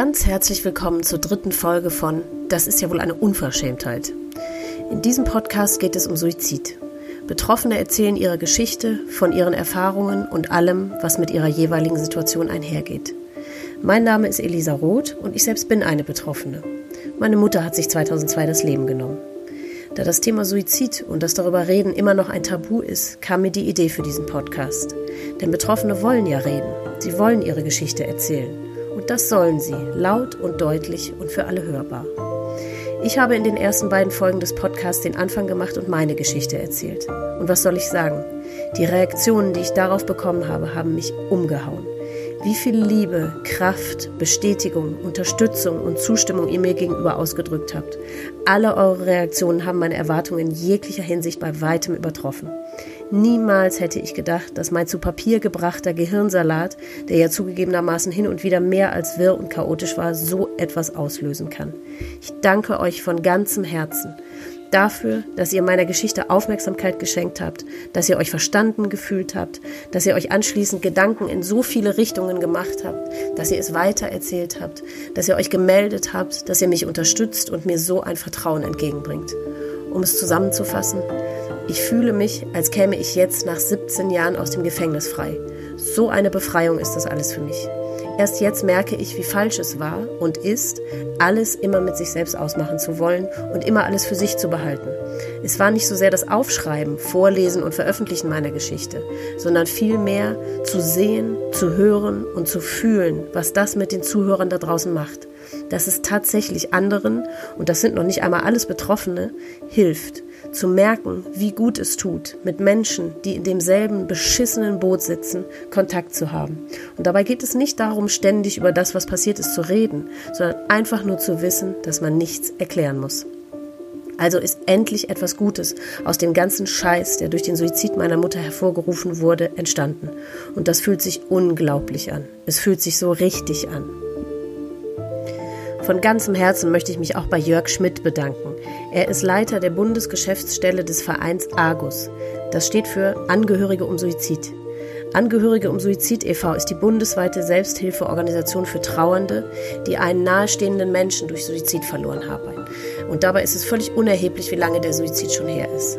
Ganz herzlich willkommen zur dritten Folge von Das ist ja wohl eine Unverschämtheit. In diesem Podcast geht es um Suizid. Betroffene erzählen ihre Geschichte von ihren Erfahrungen und allem, was mit ihrer jeweiligen Situation einhergeht. Mein Name ist Elisa Roth und ich selbst bin eine Betroffene. Meine Mutter hat sich 2002 das Leben genommen. Da das Thema Suizid und das darüber reden immer noch ein Tabu ist, kam mir die Idee für diesen Podcast. Denn Betroffene wollen ja reden. Sie wollen ihre Geschichte erzählen. Das sollen sie, laut und deutlich und für alle hörbar. Ich habe in den ersten beiden Folgen des Podcasts den Anfang gemacht und meine Geschichte erzählt. Und was soll ich sagen? Die Reaktionen, die ich darauf bekommen habe, haben mich umgehauen wie viel Liebe, Kraft, Bestätigung, Unterstützung und Zustimmung ihr mir gegenüber ausgedrückt habt. Alle eure Reaktionen haben meine Erwartungen in jeglicher Hinsicht bei weitem übertroffen. Niemals hätte ich gedacht, dass mein zu Papier gebrachter Gehirnsalat, der ja zugegebenermaßen hin und wieder mehr als wirr und chaotisch war, so etwas auslösen kann. Ich danke euch von ganzem Herzen dafür, dass ihr meiner Geschichte Aufmerksamkeit geschenkt habt, dass ihr euch verstanden gefühlt habt, dass ihr euch anschließend Gedanken in so viele Richtungen gemacht habt, dass ihr es weitererzählt habt, dass ihr euch gemeldet habt, dass ihr mich unterstützt und mir so ein Vertrauen entgegenbringt. Um es zusammenzufassen, ich fühle mich, als käme ich jetzt nach 17 Jahren aus dem Gefängnis frei. So eine Befreiung ist das alles für mich. Erst jetzt merke ich, wie falsch es war und ist, alles immer mit sich selbst ausmachen zu wollen und immer alles für sich zu behalten. Es war nicht so sehr das Aufschreiben, Vorlesen und Veröffentlichen meiner Geschichte, sondern vielmehr zu sehen, zu hören und zu fühlen, was das mit den Zuhörern da draußen macht. Dass es tatsächlich anderen, und das sind noch nicht einmal alles Betroffene, hilft zu merken, wie gut es tut, mit Menschen, die in demselben beschissenen Boot sitzen, Kontakt zu haben. Und dabei geht es nicht darum, ständig über das, was passiert ist, zu reden, sondern einfach nur zu wissen, dass man nichts erklären muss. Also ist endlich etwas Gutes aus dem ganzen Scheiß, der durch den Suizid meiner Mutter hervorgerufen wurde, entstanden. Und das fühlt sich unglaublich an. Es fühlt sich so richtig an. Von ganzem Herzen möchte ich mich auch bei Jörg Schmidt bedanken. Er ist Leiter der Bundesgeschäftsstelle des Vereins Argus. Das steht für Angehörige um Suizid. Angehörige um Suizid e.V. ist die bundesweite Selbsthilfeorganisation für Trauernde, die einen nahestehenden Menschen durch Suizid verloren haben. Und dabei ist es völlig unerheblich, wie lange der Suizid schon her ist.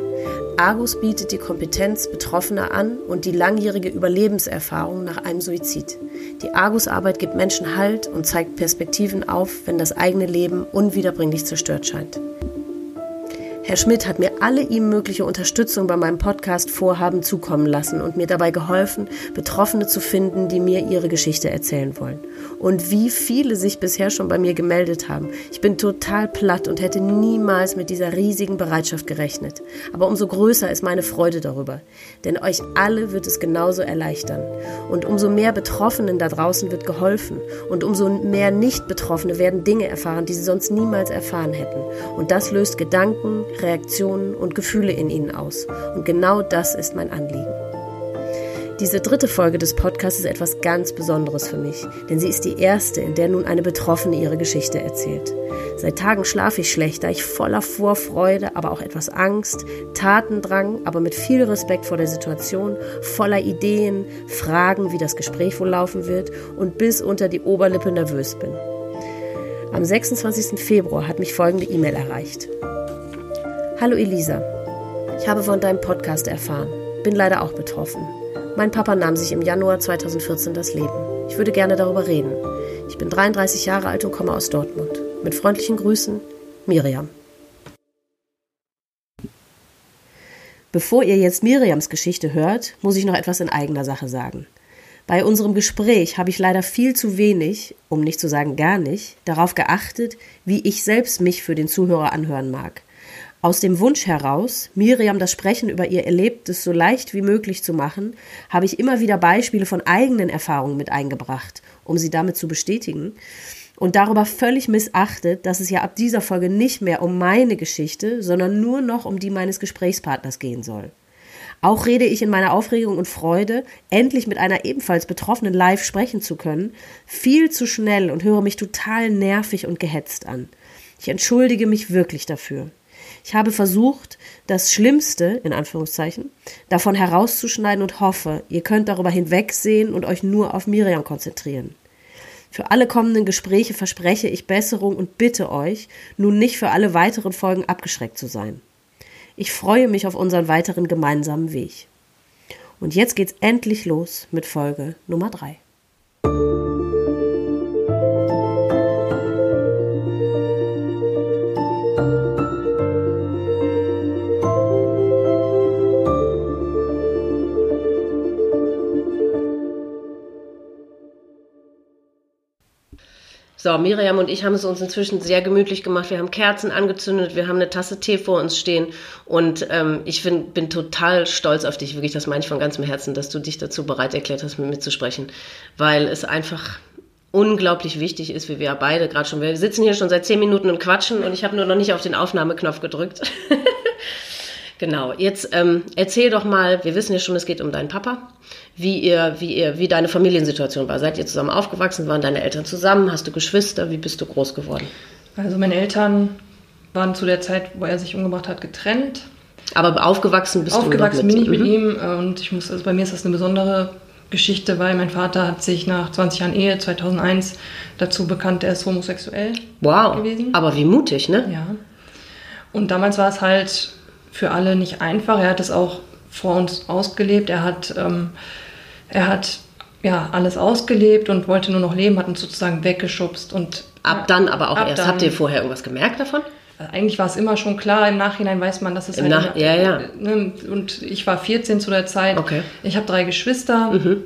Argus bietet die Kompetenz Betroffener an und die langjährige Überlebenserfahrung nach einem Suizid. Die Argus-Arbeit gibt Menschen Halt und zeigt Perspektiven auf, wenn das eigene Leben unwiederbringlich zerstört scheint. Herr Schmidt hat mir alle ihm mögliche Unterstützung bei meinem Podcast Vorhaben zukommen lassen und mir dabei geholfen, Betroffene zu finden, die mir ihre Geschichte erzählen wollen. Und wie viele sich bisher schon bei mir gemeldet haben. Ich bin total platt und hätte niemals mit dieser riesigen Bereitschaft gerechnet. Aber umso größer ist meine Freude darüber. Denn euch alle wird es genauso erleichtern. Und umso mehr Betroffenen da draußen wird geholfen. Und umso mehr Nicht-Betroffene werden Dinge erfahren, die sie sonst niemals erfahren hätten. Und das löst Gedanken, Reaktionen und Gefühle in ihnen aus. Und genau das ist mein Anliegen. Diese dritte Folge des Podcasts ist etwas ganz Besonderes für mich, denn sie ist die erste, in der nun eine Betroffene ihre Geschichte erzählt. Seit Tagen schlafe ich schlecht, da ich voller Vorfreude, aber auch etwas Angst, Tatendrang, aber mit viel Respekt vor der Situation, voller Ideen, Fragen, wie das Gespräch wohl laufen wird und bis unter die Oberlippe nervös bin. Am 26. Februar hat mich folgende E-Mail erreicht. Hallo Elisa, ich habe von deinem Podcast erfahren, bin leider auch betroffen. Mein Papa nahm sich im Januar 2014 das Leben. Ich würde gerne darüber reden. Ich bin 33 Jahre alt und komme aus Dortmund. Mit freundlichen Grüßen, Miriam. Bevor ihr jetzt Miriams Geschichte hört, muss ich noch etwas in eigener Sache sagen. Bei unserem Gespräch habe ich leider viel zu wenig, um nicht zu sagen gar nicht, darauf geachtet, wie ich selbst mich für den Zuhörer anhören mag. Aus dem Wunsch heraus, Miriam das Sprechen über ihr Erlebtes so leicht wie möglich zu machen, habe ich immer wieder Beispiele von eigenen Erfahrungen mit eingebracht, um sie damit zu bestätigen. Und darüber völlig missachtet, dass es ja ab dieser Folge nicht mehr um meine Geschichte, sondern nur noch um die meines Gesprächspartners gehen soll. Auch rede ich in meiner Aufregung und Freude, endlich mit einer ebenfalls Betroffenen live sprechen zu können, viel zu schnell und höre mich total nervig und gehetzt an. Ich entschuldige mich wirklich dafür. Ich habe versucht, das Schlimmste, in Anführungszeichen, davon herauszuschneiden und hoffe, ihr könnt darüber hinwegsehen und euch nur auf Miriam konzentrieren. Für alle kommenden Gespräche verspreche ich Besserung und bitte euch, nun nicht für alle weiteren Folgen abgeschreckt zu sein. Ich freue mich auf unseren weiteren gemeinsamen Weg. Und jetzt geht's endlich los mit Folge Nummer 3. So, Miriam und ich haben es uns inzwischen sehr gemütlich gemacht. Wir haben Kerzen angezündet, wir haben eine Tasse Tee vor uns stehen und ähm, ich find, bin total stolz auf dich, wirklich, das meine ich von ganzem Herzen, dass du dich dazu bereit erklärt hast, mit mir zu sprechen, weil es einfach unglaublich wichtig ist, wie wir beide gerade schon. Wir sitzen hier schon seit zehn Minuten und quatschen und ich habe nur noch nicht auf den Aufnahmeknopf gedrückt. genau, jetzt ähm, erzähl doch mal, wir wissen ja schon, es geht um deinen Papa wie ihr, wie ihr, wie deine Familiensituation war. Seid ihr zusammen aufgewachsen? Waren deine Eltern zusammen? Hast du Geschwister? Wie bist du groß geworden? Also meine Eltern waren zu der Zeit, wo er sich umgebracht hat, getrennt. Aber aufgewachsen bist aufgewachsen du Aufgewachsen bin ich mit mhm. ihm und ich muss, also bei mir ist das eine besondere Geschichte, weil mein Vater hat sich nach 20 Jahren Ehe 2001 dazu bekannt, er ist homosexuell wow. gewesen. Aber wie mutig, ne? Ja. Und damals war es halt für alle nicht einfach. Er hat es auch vor uns ausgelebt. Er hat ähm, er hat ja alles ausgelebt und wollte nur noch leben, hat uns sozusagen weggeschubst und ab dann aber auch erst. Dann, Habt ihr vorher irgendwas gemerkt davon? Äh, eigentlich war es immer schon klar. Im Nachhinein weiß man, dass es Im halt Nach ja, ja. Ne, und ich war 14 zu der Zeit. Okay. Ich habe drei Geschwister. Mhm.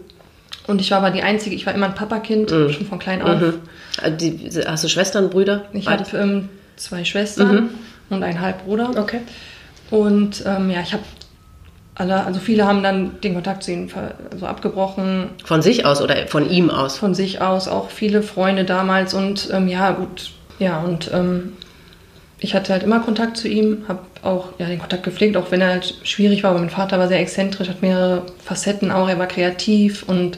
Und ich war aber die Einzige, ich war immer ein Papakind, mhm. schon von klein auf. Mhm. Äh, die, hast du Schwestern, Brüder? Ich habe ähm, zwei Schwestern mhm. und einen Halbbruder. Okay. Und ähm, ja, ich habe alle, also viele haben dann den Kontakt zu ihnen also abgebrochen. Von sich aus oder von ihm aus? Von sich aus, auch viele Freunde damals und ähm, ja, gut, ja, und ähm, ich hatte halt immer Kontakt zu ihm, habe auch ja, den Kontakt gepflegt, auch wenn er halt schwierig war, aber mein Vater war sehr exzentrisch, hat mehrere Facetten auch, er war kreativ und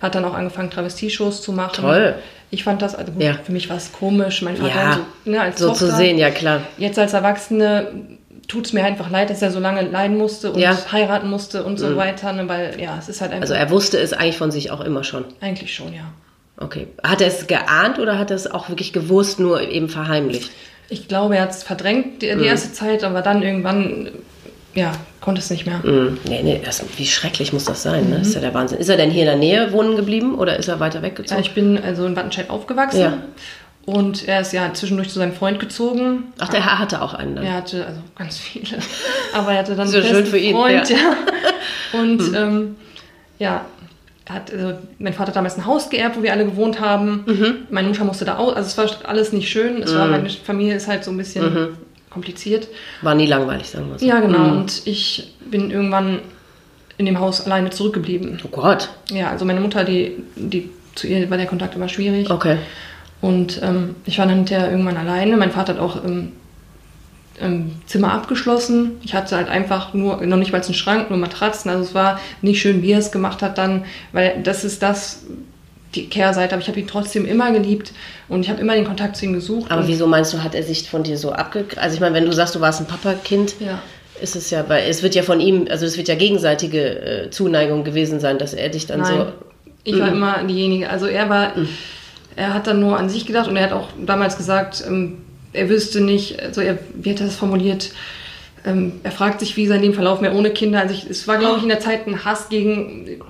hat dann auch angefangen, Travestie-Shows zu machen. Toll. Ich fand das, also gut, ja. für mich war es komisch, mein Vater ja, so, ne, als so Tochter, zu sehen, ja klar. Jetzt als Erwachsene tut es mir einfach leid, dass er so lange leiden musste und ja. heiraten musste und so mhm. weiter, ne, weil ja, es ist halt einfach. Also er wusste es eigentlich von sich auch immer schon. Eigentlich schon, ja. Okay. Hat er es geahnt oder hat er es auch wirklich gewusst, nur eben verheimlicht? Ich glaube, er hat es verdrängt die, die mhm. erste Zeit, aber dann irgendwann, ja, konnte es nicht mehr. Mhm. Nee, nee, das, wie schrecklich muss das sein, ne? Das ist ja der Wahnsinn. Ist er denn hier in der Nähe wohnen geblieben oder ist er weiter weggezogen? Ja, ich bin also in Wattenscheid aufgewachsen. Ja. Und er ist ja zwischendurch zu seinem Freund gezogen. Ach, der Herr hatte auch einen dann. Er hatte also ganz viele. Aber er hatte dann so einen schön für ihn, Freund, ja. ja. Und hm. ähm, ja, hat, also mein Vater hat damals ein Haus geerbt, wo wir alle gewohnt haben. Mhm. Meine Mutter musste da aus. Also es war alles nicht schön. Es mhm. war, meine Familie ist halt so ein bisschen mhm. kompliziert. War nie langweilig, sagen wir so. Ja, genau. Mhm. Und ich bin irgendwann in dem Haus alleine zurückgeblieben. Oh Gott. Ja, also meine Mutter, die, die zu ihr war der Kontakt immer schwierig. Okay. Und ähm, ich war dann hinterher irgendwann alleine. Mein Vater hat auch im, im, Zimmer abgeschlossen. Ich hatte halt einfach nur, noch nicht mal einen Schrank, nur Matratzen. Also es war nicht schön, wie er es gemacht hat dann, weil das ist das, die Kehrseite, aber ich habe ihn trotzdem immer geliebt und ich habe immer den Kontakt zu ihm gesucht. Aber wieso meinst du, hat er sich von dir so abgegrenzt? Also ich meine, wenn du sagst, du warst ein Papakind, ja. ist es ja, weil es wird ja von ihm, also es wird ja gegenseitige äh, Zuneigung gewesen sein, dass er dich dann Nein, so. Ich war mm. immer diejenige, also er war. Mm er hat dann nur an sich gedacht und er hat auch damals gesagt, ähm, er wüsste nicht, also er, wie hat er das formuliert, ähm, er fragt sich, wie sein Leben verlaufen wäre ohne Kinder. Also ich, es war, glaube ich, in der Zeit ein Hass gegen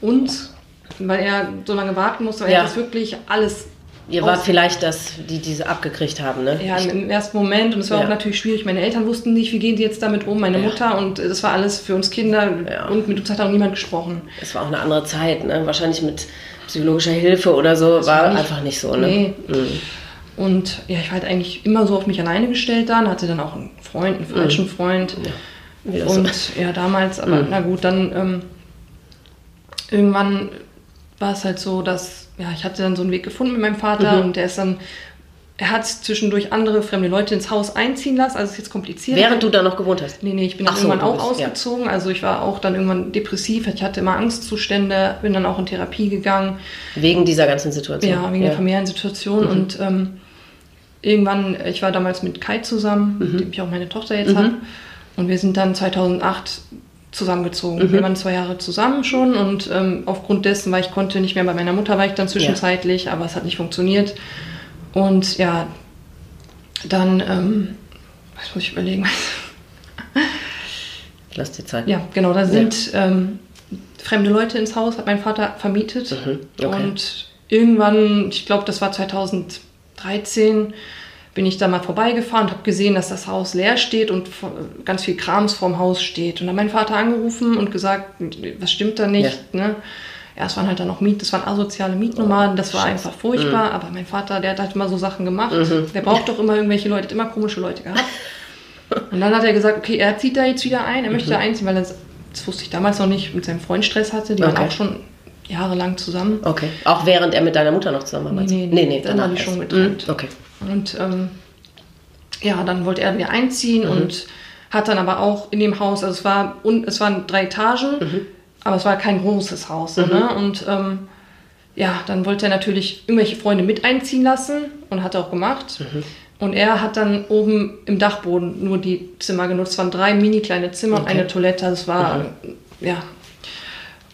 uns, weil er so lange warten musste, weil ja. er das wirklich alles Ihr wart vielleicht das, die diese abgekriegt haben, ne? Ja, im ersten Moment. Und es war ja. auch natürlich schwierig. Meine Eltern wussten nicht, wie gehen sie jetzt damit um, meine ja. Mutter. Und das war alles für uns Kinder. Ja. Und mit uns hat auch niemand gesprochen. Es war auch eine andere Zeit, ne? Wahrscheinlich mit psychologischer Hilfe oder so das war, war nicht, einfach nicht so. Ne? Nee. Mhm. Und ja, ich war halt eigentlich immer so auf mich alleine gestellt dann, hatte dann auch einen Freund, einen falschen mhm. Freund. Ja. Und so. ja, damals, aber mhm. na gut, dann ähm, irgendwann war es halt so, dass ja, ich hatte dann so einen Weg gefunden mit meinem Vater mhm. und der ist dann er hat zwischendurch andere fremde Leute ins Haus einziehen lassen, also es ist jetzt kompliziert. Während du da noch gewohnt hast? Nee, nee, ich bin dann so, irgendwann auch bist, ausgezogen. Ja. Also ich war auch dann irgendwann depressiv, ich hatte immer Angstzustände, bin dann auch in Therapie gegangen. Wegen dieser ganzen Situation? Ja, wegen ja. der familiären Situation. Mhm. Und ähm, irgendwann, ich war damals mit Kai zusammen, mhm. mit dem ich auch meine Tochter jetzt mhm. habe. Und wir sind dann 2008 zusammengezogen. Mhm. Wir waren zwei Jahre zusammen schon und ähm, aufgrund dessen, weil ich konnte nicht mehr bei meiner Mutter, war ich dann zwischenzeitlich, ja. aber es hat nicht funktioniert. Und ja, dann, ähm, was muss ich überlegen? Lass dir Zeit. Ja, genau, da sind ja. ähm, fremde Leute ins Haus, hat mein Vater vermietet. Mhm. Okay. Und irgendwann, ich glaube, das war 2013, bin ich da mal vorbeigefahren und habe gesehen, dass das Haus leer steht und ganz viel Krams vorm Haus steht. Und dann hat mein Vater angerufen und gesagt, was stimmt da nicht? Ja. Ne? Ja, es waren halt dann noch Miet, das waren asoziale Mietnomaden, das war einfach furchtbar. Mhm. Aber mein Vater, der hat halt immer so Sachen gemacht. Mhm. Der braucht doch immer irgendwelche Leute, hat immer komische Leute gehabt. und dann hat er gesagt, okay, er zieht da jetzt wieder ein, er möchte mhm. da einziehen, weil er, das wusste ich damals noch nicht, mit seinem Freund Stress hatte. Die okay. waren auch schon jahrelang zusammen. Okay. Auch während er mit deiner Mutter noch zusammen war? Nee, nee, nee, nee dann war die schon getrennt. Mhm. Okay. Und ähm, ja, dann wollte er wieder einziehen mhm. und hat dann aber auch in dem Haus, also es war und es waren drei Etagen, mhm. Aber es war kein großes Haus. So, mhm. ne? Und ähm, ja, dann wollte er natürlich irgendwelche Freunde mit einziehen lassen und hat er auch gemacht. Mhm. Und er hat dann oben im Dachboden nur die Zimmer genutzt. Es waren drei mini kleine Zimmer okay. und eine Toilette. Das war, mhm. ja.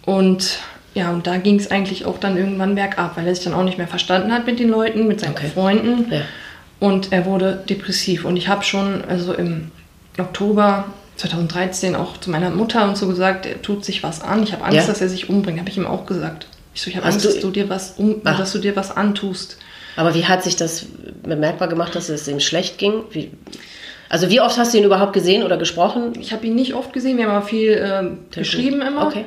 Und ja, und da ging es eigentlich auch dann irgendwann bergab, weil er sich dann auch nicht mehr verstanden hat mit den Leuten, mit seinen okay. Freunden. Ja. Und er wurde depressiv. Und ich habe schon, also im Oktober 2013 auch zu meiner Mutter und so gesagt, er tut sich was an. Ich habe Angst, ja. dass er sich umbringt. Habe ich ihm auch gesagt. Ich so, ich habe Angst, du, dass du dir was um, dass du dir was antust. Aber wie hat sich das bemerkbar gemacht, dass es ihm schlecht ging? Wie, also wie oft hast du ihn überhaupt gesehen oder gesprochen? Ich habe ihn nicht oft gesehen. Wir haben aber viel äh, geschrieben immer. Okay.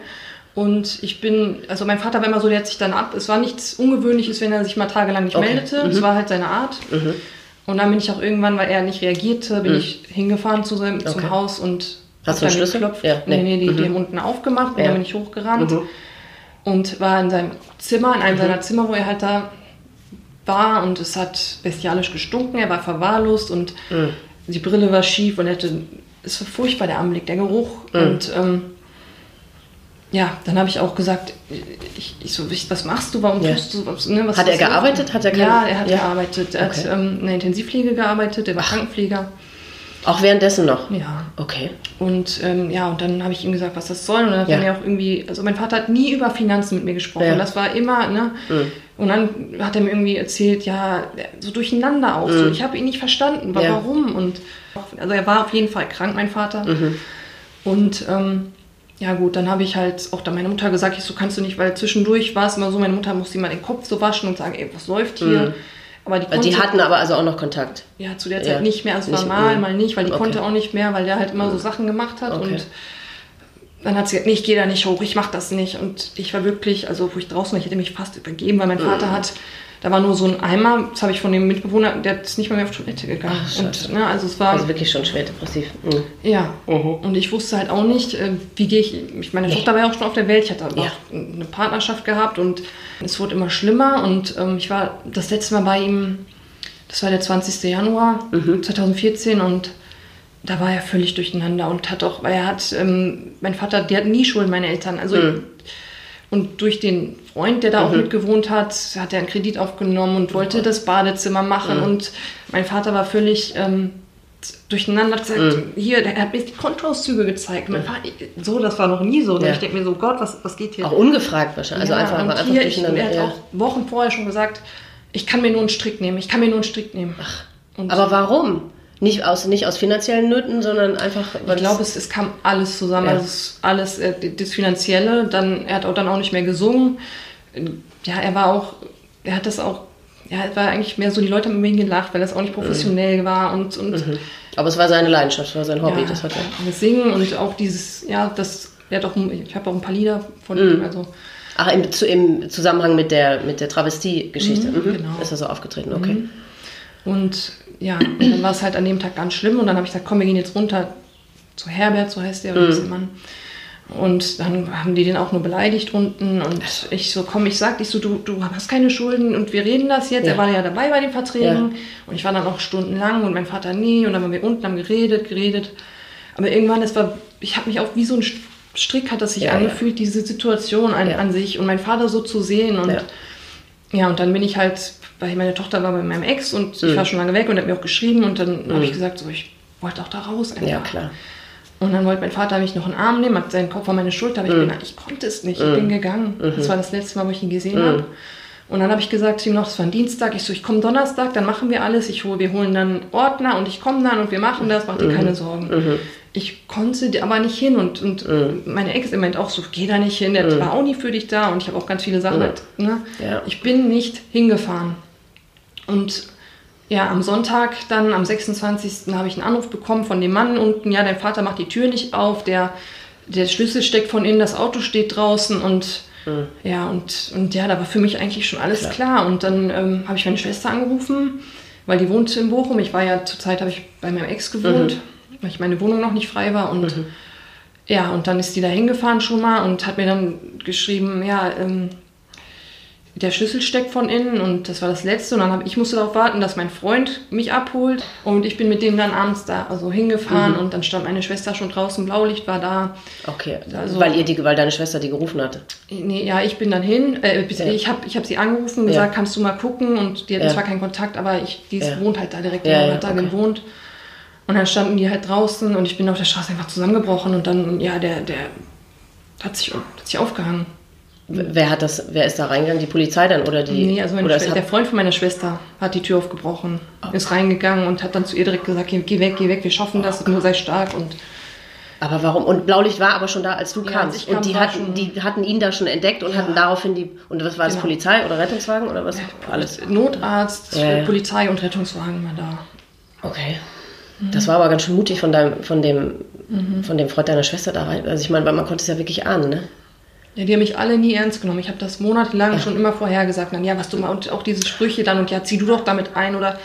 Und ich bin, also mein Vater war immer so, der hat sich dann ab. Es war nichts Ungewöhnliches, wenn er sich mal tagelang nicht okay. meldete. Es mhm. war halt seine Art. Mhm. Und dann bin ich auch irgendwann, weil er nicht reagierte, bin mhm. ich hingefahren zu seinem, okay. zum Haus und Hast du einen Schlüssel? Geklopft. Ja, nee, nee, die, mhm. die haben unten aufgemacht und ja. dann bin ich hochgerannt mhm. und war in seinem Zimmer, in einem mhm. seiner Zimmer, wo er halt da war und es hat bestialisch gestunken, er war verwahrlost und mhm. die Brille war schief und er hatte, es war furchtbar der Anblick, der Geruch mhm. und ähm, ja, dann habe ich auch gesagt, ich, ich so, was machst du, warum ja. tust du was? Ne, was hat er gearbeitet? Hat er keine... Ja, er hat ja. gearbeitet. Er okay. hat ähm, in der Intensivpflege gearbeitet, er war Ach. Krankenpfleger. Auch währenddessen noch? Ja. Okay. Und ähm, ja, und dann habe ich ihm gesagt, was das soll. Und dann hat ja. er auch irgendwie, also mein Vater hat nie über Finanzen mit mir gesprochen. Ja. Das war immer, ne? Mhm. Und dann hat er mir irgendwie erzählt, ja, so durcheinander auch. Mhm. So. Ich habe ihn nicht verstanden, warum. Und also er war auf jeden Fall krank, mein Vater. Mhm. Und ähm, ja gut, dann habe ich halt auch da meine Mutter gesagt, ich so kannst du nicht, weil zwischendurch war es immer so, meine Mutter musste immer den Kopf so waschen und sagen, ey, was läuft hier? Mhm. Aber die, konnte, die, hatten aber also auch noch Kontakt. Ja, zu der Zeit ja. nicht mehr. Also es war mal, mal nicht, weil die okay. konnte auch nicht mehr, weil der halt immer so mhm. Sachen gemacht hat. Okay. Und dann hat sie gesagt, nee, ich gehe da nicht hoch, ich mache das nicht. Und ich war wirklich, also wo ich draußen war, ich hätte mich fast übergeben, weil mein mhm. Vater hat da war nur so ein Eimer, das habe ich von dem Mitbewohner, der ist nicht mal mehr auf Toilette gegangen. Ach, und, ne, also es war also wirklich schon schwer depressiv. Mhm. Ja. Mhm. Und ich wusste halt auch nicht, äh, wie gehe ich. Meine nee. Tochter war ja auch schon auf der Welt, ich hatte ja. auch eine Partnerschaft gehabt und es wurde immer schlimmer. Und ähm, ich war das letzte Mal bei ihm, das war der 20. Januar mhm. 2014 und da war er völlig durcheinander und hat auch, weil er hat, ähm, mein Vater, der hat nie Schulden, meine Eltern. Also mhm. Und durch den Freund, der da mhm. auch mitgewohnt hat, hat er einen Kredit aufgenommen und wollte oh. das Badezimmer machen. Mhm. Und mein Vater war völlig ähm, durcheinander, hat gesagt, mhm. hier, er hat mir die Kontoauszüge gezeigt. Mein Vater, so, das war noch nie so. Ja. Ich denke mir so, Gott, was, was geht hier? Auch ungefragt wahrscheinlich. Also ja, einfach, einfach hier, ich, Er hat ja. auch Wochen vorher schon gesagt, ich kann mir nur einen Strick nehmen, ich kann mir nur einen Strick nehmen. Ach, aber warum? Nicht aus, nicht aus finanziellen Nöten, sondern einfach. Ich glaube, es, es kam alles zusammen. Ja. Also alles, äh, das Finanzielle, dann, er hat auch dann auch nicht mehr gesungen. Ja, er war auch, er hat das auch, ja, er war eigentlich mehr so, die Leute haben über ihn gelacht, weil das auch nicht professionell mhm. war und. und mhm. Aber es war seine Leidenschaft, war sein Hobby, ja, das hat er. Das Singen und auch dieses, ja, das, er hat auch, ich habe auch ein paar Lieder von mhm. ihm, also. Ach, im, zu, im Zusammenhang mit der, mit der Travestie-Geschichte. Mhm, mhm. genau. Ist er so aufgetreten, okay. Mhm. Und ja, und dann war es halt an dem Tag ganz schlimm und dann habe ich gesagt, komm, wir gehen jetzt runter zu Herbert, so heißt der, oder mhm. Mann. Und dann haben die den auch nur beleidigt unten und ich so, komm, ich sag dich so, du, du hast keine Schulden und wir reden das jetzt. Ja. Er war ja dabei bei den Verträgen ja. und ich war dann auch stundenlang und mein Vater nie und dann waren wir unten, haben geredet, geredet. Aber irgendwann, es war, ich habe mich auch wie so ein Strick hat das sich ja, angefühlt, diese Situation an, an, sich und mein Vater so zu sehen und ja, und dann bin ich halt weil meine Tochter war bei meinem Ex und ich mhm. war schon lange weg und hat mir auch geschrieben und dann mhm. habe ich gesagt, so, ich wollte auch da raus einfach. Ja, klar. Und dann wollte mein Vater mich noch einen Arm nehmen, hat seinen Kopf auf meine Schulter, aber ich, bin, ich konnte es nicht, ich bin gegangen. Das war das letzte Mal, wo ich ihn gesehen habe. Und dann habe ich gesagt zu ihm noch, das war ein Dienstag, ich so, ich komme Donnerstag, dann machen wir alles, ich hol, wir holen dann Ordner und ich komme dann und wir machen das, mach dir keine Sorgen. Ich konnte aber nicht hin und, und meine Ex meint auch so, geh da nicht hin, der war auch nie für dich da und ich habe auch ganz viele Sachen halt, ne? Ja. Ich bin nicht hingefahren. Und ja, am Sonntag, dann am 26. habe ich einen Anruf bekommen von dem Mann unten, ja, dein Vater macht die Tür nicht auf, der, der Schlüssel steckt von innen, das Auto steht draußen und ja, und, und ja, da war für mich eigentlich schon alles Klar. klar. Und dann ähm, habe ich meine Schwester angerufen, weil die wohnte in Bochum. Ich war ja zur Zeit, habe ich bei meinem Ex gewohnt, weil ich meine Wohnung noch nicht frei war. Und ja, und dann ist die da hingefahren schon mal und hat mir dann geschrieben, ja, ähm, der Schlüssel steckt von innen und das war das Letzte. Und dann hab, ich musste darauf warten, dass mein Freund mich abholt. Und ich bin mit dem dann abends da also hingefahren und dann stand meine Schwester schon draußen, Blaulicht war da. Okay, Also- weil, ihr die, weil deine Schwester die gerufen hatte. Nee, ja, ich bin dann hin. Äh, Ja. Ich habe ich hab sie angerufen, gesagt, Ja. kannst du mal gucken? Und die hatten Ja. zwar keinen Kontakt, aber ich, die ist, wohnt halt da direkt, Ja, ja, ja, hat da okay. gewohnt. Und dann standen die halt draußen und ich bin auf der Straße einfach zusammengebrochen und dann, ja, der, der hat sich, hat sich aufgehangen. Wer hat das, wer ist da reingegangen? Die Polizei dann oder die? Nee, also oder der Freund von meiner Schwester hat die Tür aufgebrochen, ist reingegangen und hat dann zu ihr direkt gesagt, geh, weg, geh weg, wir schaffen das, nur sei stark und aber warum? Und Blaulicht war aber schon da, als du Ja, kamst. kam, und die hatten, die hatten ihn da schon entdeckt und hatten daraufhin die. Und was war das? Genau. Polizei oder Rettungswagen oder was? Alles. Notarzt, Ja, ja. Polizei und Rettungswagen war da. Okay. Das war aber ganz schön mutig von deinem, von dem, von dem Freund deiner Schwester da rein. Also ich meine, weil man konnte es ja wirklich ahnen, ne? Ja, die haben mich alle nie ernst genommen. Ich habe das monatelang schon immer vorher gesagt. Dann, ja, was du mal, und auch diese Sprüche dann und ja, zieh du doch damit ein oder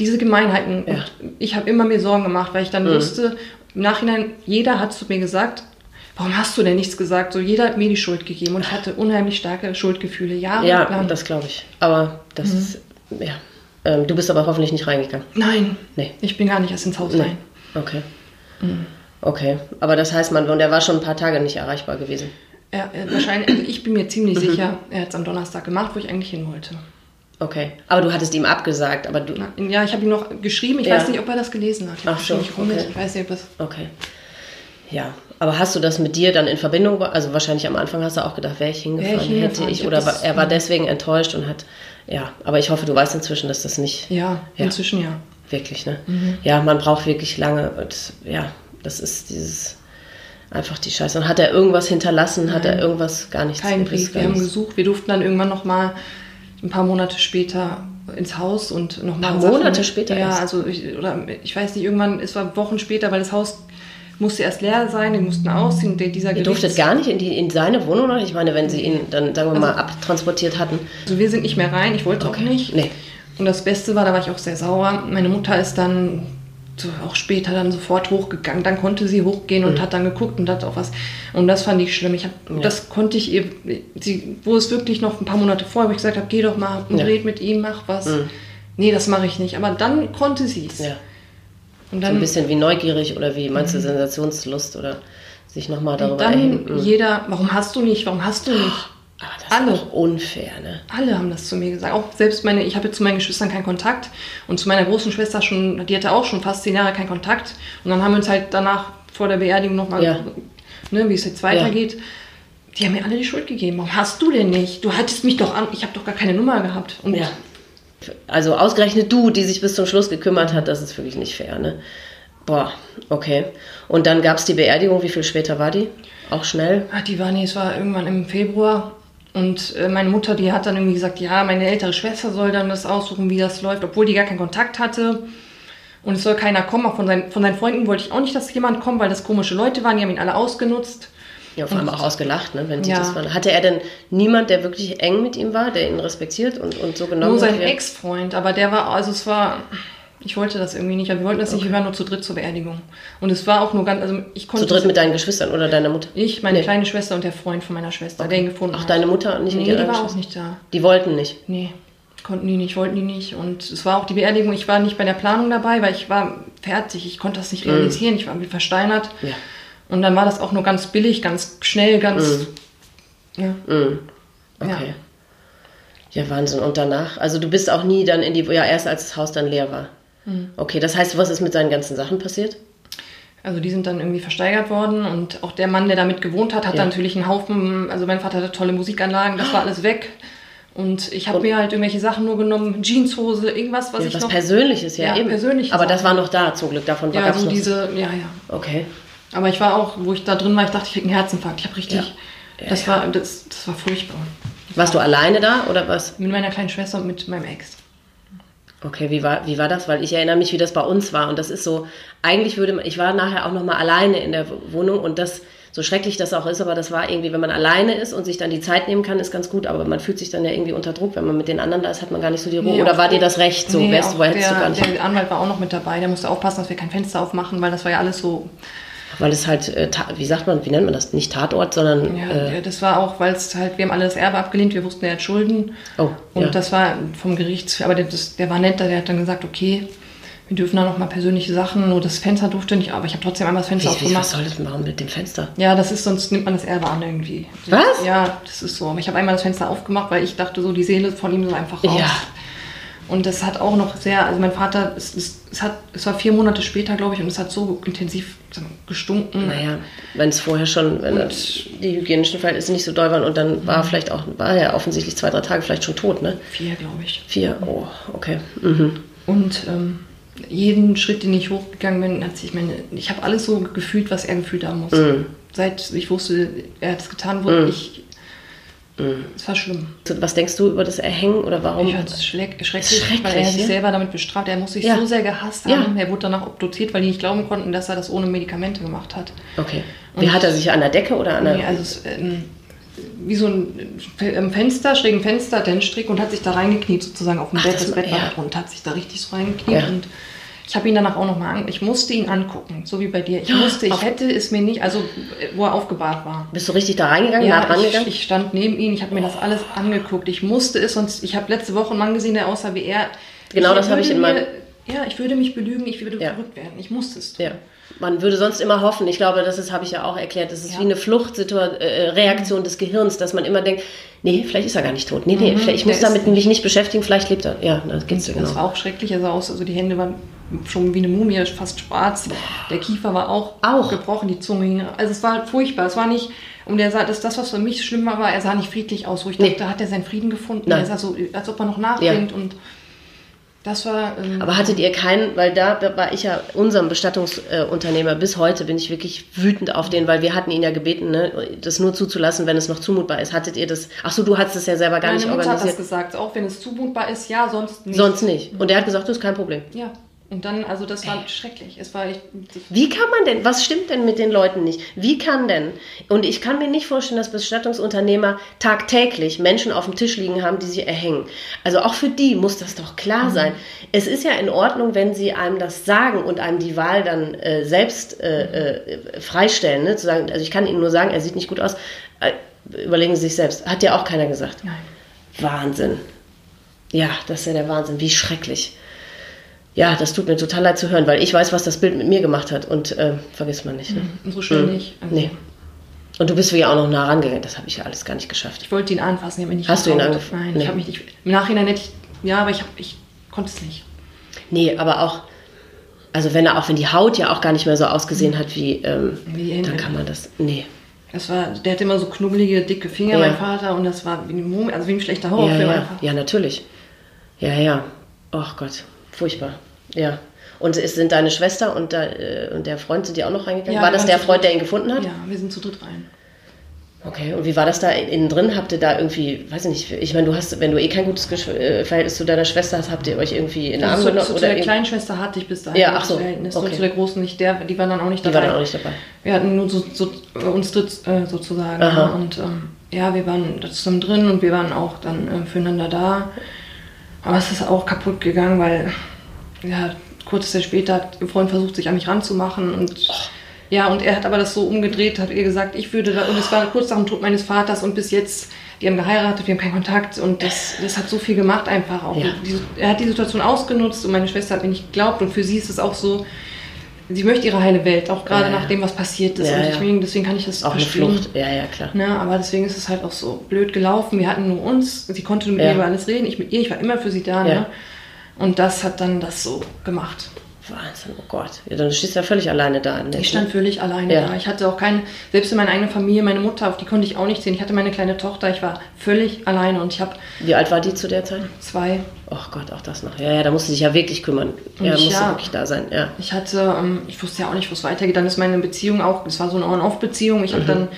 diese Gemeinheiten. Und ich habe immer mir Sorgen gemacht, weil ich dann wusste, im Nachhinein, jeder hat zu mir gesagt, warum hast du denn nichts gesagt? So, jeder hat mir die Schuld gegeben und ich hatte unheimlich starke Schuldgefühle. Ja, Jahrelang. das glaube ich. Aber das ist, ja. Ähm, du bist aber hoffentlich nicht reingegangen. Nein, Nee. ich bin gar nicht erst ins Haus rein. Okay. Okay. Aber das heißt, man, und er war schon ein paar Tage nicht erreichbar gewesen. Er, er, wahrscheinlich, also ich bin mir ziemlich sicher, er hat es am Donnerstag gemacht, wo ich eigentlich hin wollte. Okay. Aber du hattest ihm abgesagt, aber du. Ja, ich habe ihm noch geschrieben. Ich Ja. weiß nicht, ob er das gelesen hat. Ich Ach so, okay. Ich weiß nicht, ob das. Okay. Ja. Aber hast du das mit dir dann in Verbindung, also wahrscheinlich am Anfang hast du auch gedacht, wäre ich hingefahren, ich hingefahren? hätte ich, Ich oder war, er war deswegen enttäuscht und hat, ja, aber ich hoffe, du weißt inzwischen, dass das nicht Ja, Ja. inzwischen ja. wirklich, ne? Mhm. Ja, man braucht wirklich lange, und, ja, das ist dieses, einfach die Scheiße. Und hat er irgendwas hinterlassen, hat er irgendwas gar nichts? Kein Brief. Wir haben gesucht. Wir durften dann irgendwann noch mal ein paar Monate später ins Haus und noch mal Paar Sachen- Monate später Ja, erst? also ich, oder ich weiß nicht. Irgendwann, es war Wochen später, weil das Haus musste erst leer sein. Wir mussten ausziehen. Dieser Ihr durftet gar nicht in, die, in seine Wohnung noch? Ich meine, wenn sie ihn dann, sagen wir mal, abtransportiert hatten. Also wir sind nicht mehr rein. Ich wollte Okay. auch nicht. Nee. Und das Beste war, da war ich auch sehr sauer. Meine Mutter ist dann so auch später dann sofort hochgegangen. Dann konnte sie hochgehen Mhm. und hat dann geguckt und hat auch was. Und das fand ich schlimm. Ich hab, Das konnte ich ihr, sie, wo es wirklich noch ein paar Monate vorher, wo ich gesagt habe, geh doch mal und Ja. red mit ihm, mach was. Nee, das mache ich nicht. Aber dann konnte sie es. Ja. Und So ein dann, bisschen wie neugierig oder wie, meinst du, Sensationslust oder sich nochmal darüber dann erheben? Mhm. jeder, warum hast du nicht, warum hast du nicht? Aber das alle. ist auch unfair, ne? Alle haben das zu mir gesagt. Auch selbst meine, ich habe zu meinen Geschwistern keinen Kontakt und zu meiner großen Schwester schon, die hatte auch schon fast zehn Jahre keinen Kontakt. Und dann haben wir uns halt danach vor der Beerdigung nochmal, Ja. ne, wie es jetzt weitergeht. Die haben mir alle die Schuld gegeben. Warum hast du denn nicht? Du hattest mich doch an, ich habe doch gar keine Nummer gehabt. Und Ja. Also ausgerechnet du, die sich bis zum Schluss gekümmert hat, das ist wirklich nicht fair, ne? Boah, okay. Und dann gab es die Beerdigung, wie viel später war die? Auch schnell? Ah, die war, nee, es war irgendwann im Februar. Und äh, meine Mutter, die hat dann irgendwie gesagt, ja, meine ältere Schwester soll dann das aussuchen, wie das läuft, obwohl die gar keinen Kontakt hatte. Und es soll keiner kommen. Auch von seinen, von seinen Freunden wollte ich auch nicht, dass jemand kommt, weil das komische Leute waren, die haben ihn alle ausgenutzt. Ja, vor allem auch ausgelacht, ne? Wenn die Ja. das waren. Hatte er denn niemand, der wirklich eng mit ihm war, der ihn respektiert und, und so genommen Nur sein hat? Ex-Freund, aber der war, also es war, ich wollte das irgendwie nicht, aber wir wollten das nicht, wir waren nur zu dritt zur Beerdigung. Und es war auch nur ganz, also ich konnte. Zu dritt mit deinen Geschwistern oder deiner Mutter? Ich, meine Nee. kleine Schwester und der Freund von meiner Schwester, der ihn gefunden Ach, hat. deine Mutter nicht mit Nee, die ihrer war auch nicht da. Die wollten nicht. Nee, konnten die nicht, wollten die nicht. Und es war auch die Beerdigung, ich war nicht bei der Planung dabei, weil ich war fertig, ich konnte das nicht realisieren, ich war irgendwie versteinert. Ja. Und dann war das auch nur ganz billig, ganz schnell, ganz. Ja. Mhm. Okay. Ja. Wahnsinn. Und danach? Also du bist auch nie dann in die, ja, erst als das Haus dann leer war. Mhm. Okay, das heißt, was ist mit seinen ganzen Sachen passiert? Also die sind dann irgendwie versteigert worden und auch der Mann, der damit gewohnt hat, hat Ja. natürlich einen Haufen, also mein Vater hatte tolle Musikanlagen, das war alles weg. Und ich habe mir halt irgendwelche Sachen nur genommen, Jeanshose, irgendwas, was Ja, ich was noch... Persönliches, ja, Ja, eben. persönliche Aber das war Sachen. noch da, zum Glück. Davon ja, gab es so noch. diese, ja, ja. Okay. Aber ich war auch, wo ich da drin war, ich dachte, ich krieg einen Herzinfarkt. Ich habe richtig, Ja. das, War, das, das war furchtbar. Warst du alleine da oder was? Mit meiner kleinen Schwester und mit meinem Ex. Okay, wie war, wie war das? Weil ich erinnere mich, wie das bei uns war. Und das ist so, eigentlich würde man, ich war nachher auch nochmal alleine in der Wohnung und das, so schrecklich das auch ist, aber das war irgendwie, wenn man alleine ist und sich dann die Zeit nehmen kann, ist ganz gut, aber man fühlt sich dann ja irgendwie unter Druck, wenn man mit den anderen da ist, hat man gar nicht so die Ruhe. Nee, Oder war dir das recht? So, Nee, wärst du, hättest du der, gar nicht. der Anwalt war auch noch mit dabei, der musste aufpassen, dass wir kein Fenster aufmachen, weil das war ja alles so, Weil es halt, äh, wie sagt man, wie nennt man das? Nicht Tatort, sondern. ja, äh, das war auch, weil es halt, wir haben alle das Erbe abgelehnt, wir wussten, er hat Schulden. oh, Und ja. das war vom Gericht, aber der, das, der war netter, der hat dann gesagt, okay, wir dürfen da noch mal persönliche Sachen, nur das Fenster durfte nicht, aber ich habe trotzdem einmal das Fenster wie, wie, was aufgemacht. soll das warum mit dem Fenster? Ja, das ist, sonst nimmt man das Erbe an irgendwie. Was? Ja, das ist so. Aber ich habe einmal das Fenster aufgemacht, weil ich dachte so, die Seele von ihm so einfach raus. Ja. Und das hat auch noch sehr, also mein Vater, es, es, es, hat, es war vier Monate später, glaube ich, und es hat so intensiv gestunken. Naja, wenn es vorher schon, wenn das- die hygienischen Verhältnisse nicht so doll waren und dann war vielleicht auch, war er offensichtlich zwei, drei Tage vielleicht schon tot, ne? Vier, glaube ich. Vier, oh, okay. Mhm. Und ähm, jeden Schritt, den ich hochgegangen bin, hat sich meine, ich habe alles so gefühlt, was er gefühlt haben muss. Mhm. Seit ich wusste, er hat es getan, wurde Mhm. ich, es war schlimm. Was denkst du über das Erhängen oder warum? Ich fand es schreck, schrecklich, Schrecklich, weil er sich selber damit bestraft. Er muss sich Ja. so sehr gehasst Ja. haben. Er wurde danach obduziert, weil die nicht glauben konnten, dass er das ohne Medikamente gemacht hat. Okay. Wie Und- hat er sich an der Decke oder an der. Nee, also es, ähm, wie so ein ähm, Fenster, schrägen Fenster, er einen Strick und hat sich da reingekniet sozusagen auf dem Bett. das- Bett war ja. da drunter, hat sich da richtig so reingekniet Ja. und ich habe ihn danach auch nochmal an, ich musste ihn angucken, so wie bei dir. Ich Ja, musste, ich hätte es mir nicht, also äh, wo er aufgebahrt war. Bist du richtig da reingegangen, nah dran ich, ich stand neben ihm, ich habe mir das alles angeguckt. Ich musste es, sonst ich habe letzte Woche einen Mann gesehen, der aussah wie er. Genau das habe ich in meinem- Ja, ich würde mich belügen, ich würde Ja. verrückt werden. Ich musste es. tun. Ja. Man würde sonst immer hoffen, ich glaube, das habe ich ja auch erklärt, das ist Ja. wie eine Fluchtreaktion des Gehirns, dass man immer denkt, nee, vielleicht ist er gar nicht tot. Nee, nee, Mhm, ich muss damit mich nicht beschäftigen, vielleicht lebt er. Ja, das gibt's Und genau. Das war auch schrecklich. Er sah aus, also die Hände waren schon wie eine Mumie, fast schwarz. Der Kiefer war auch, Auch? gebrochen, die Zunge hing. Also es war furchtbar. Es war nicht, und er sah, das, das was für mich schlimm war, war, er sah nicht friedlich aus, wo ich Nee. dachte, hat er seinen Frieden gefunden? Nein. Er sah so, als ob er noch nachdenkt und das war. Ähm, Aber hattet ihr keinen, weil da war ich ja unserem Bestattungsunternehmer bis heute bin ich wirklich wütend auf den, weil wir hatten ihn ja gebeten, ne, das nur zuzulassen, wenn es noch zumutbar ist. Hattet ihr das? Ach so, du hattest es ja selber gar meine nicht Mutter hat das organisiert. gesagt, auch wenn es zumutbar ist, ja, sonst nicht. Sonst nicht. Und er hat gesagt, das ist kein Problem. Ja. Und dann, also das war schrecklich. Es war echt. Wie kann man denn, was stimmt denn mit den Leuten nicht? Wie kann denn, und ich kann mir nicht vorstellen, dass Bestattungsunternehmer tagtäglich Menschen auf dem Tisch liegen haben, die sich erhängen. Also auch für die muss das doch klar sein. Es ist ja in Ordnung, wenn sie einem das sagen und einem die Wahl dann äh, selbst äh, äh, freistellen. Ne? Zu sagen, also ich kann Ihnen nur sagen, er sieht nicht gut aus. Äh, überlegen Sie sich selbst. Hat ja auch keiner gesagt. Nein. Wahnsinn. Ja, das ist ja der Wahnsinn. Wie schrecklich. Ja, das tut mir total leid zu hören, weil ich weiß, was das Bild mit mir gemacht hat und äh, vergisst man nicht. Ne? So schnell nicht. Also, Nee. Und du bist ja auch noch nah rangegangen. Das habe ich ja alles gar nicht geschafft. Ich wollte ihn anfassen, ich habe mich nicht Hast du ihn getraut. angef- Nein, Nee. ich habe mich nicht. Im Nachhinein hätte ich. Ja, aber ich, hab, ich konnte es nicht. Nee, aber auch, also wenn er auch, wenn die Haut ja auch gar nicht mehr so ausgesehen hat wie, ähm, Wie dann kann man das. Nee. Das war, der hatte immer so knubbelige, dicke Finger, Ja. mein Vater, und das war wie ein, also wie ein schlechter Ja, Horrorfilm ja, einfach. ja, natürlich. Ja, ja. Ach Gott, furchtbar. Ja. Und es sind deine Schwester und, da, äh, und der Freund, sind die auch noch reingegangen? Ja, war das waren der zu Freund, der ihn gefunden hat? Ja, wir sind zu dritt rein. Okay, und wie war das da innen drin? Habt ihr da irgendwie, weiß ich nicht, ich meine, du hast, wenn du eh kein gutes äh, Verhältnis zu deiner Schwester hast, habt ihr euch irgendwie in den Arm zu, genommen? zu, zu oder der kleinen Schwester hatte ich bis dahin Ja, ach so, Verhältnis. okay. Und zu der großen nicht, der, die waren dann auch nicht Die dabei. war dann auch nicht dabei. Wir hatten nur so, so uns dritt äh, sozusagen. Aha. Ja, und ähm, ja, wir waren da zusammen drin und wir waren auch dann äh, füreinander da. Aber es ist auch kaputt gegangen, weil ja, Zeit später hat ihr Freund versucht, sich an mich ranzumachen und ja, und er hat aber das so umgedreht, hat ihr gesagt, ich würde da, und es war kurz nach dem Tod meines Vaters und bis jetzt, die haben geheiratet, wir haben keinen Kontakt und das, das hat so viel gemacht einfach auch. Ja. Die, er hat die Situation ausgenutzt und meine Schwester hat mir nicht geglaubt und für sie ist es auch so, sie möchte ihre heile Welt, auch gerade Ja, ja. nach dem, was passiert ist. Ja, und deswegen, deswegen kann ich das Auch eine verstehen. Flucht. Ja, ja, klar. Ne, aber deswegen ist es halt auch so blöd gelaufen. Wir hatten nur uns, sie konnte mit mir über alles reden, ich mit ihr, ich war immer für sie da. Ne? Und das hat dann das so gemacht. Wahnsinn, oh Gott. Ja, dann stehst du ja völlig alleine da. Ne? Ich stand völlig alleine ja. da. Ich hatte auch keine, selbst in meiner eigenen Familie, meine Mutter, auf die konnte ich auch nicht sehen. Ich hatte meine kleine Tochter, ich war völlig alleine und ich habe. Wie alt war die zu der Zeit? Zwei. Oh Gott, auch das noch. Ja, ja, da musste sich ja wirklich kümmern. Ja, musste ja, wirklich da sein. Ja. Ich hatte, ähm, ich wusste ja auch nicht, wo es weitergeht. Dann ist meine Beziehung auch, es war so eine On-Off-Beziehung. Ich mhm. habe dann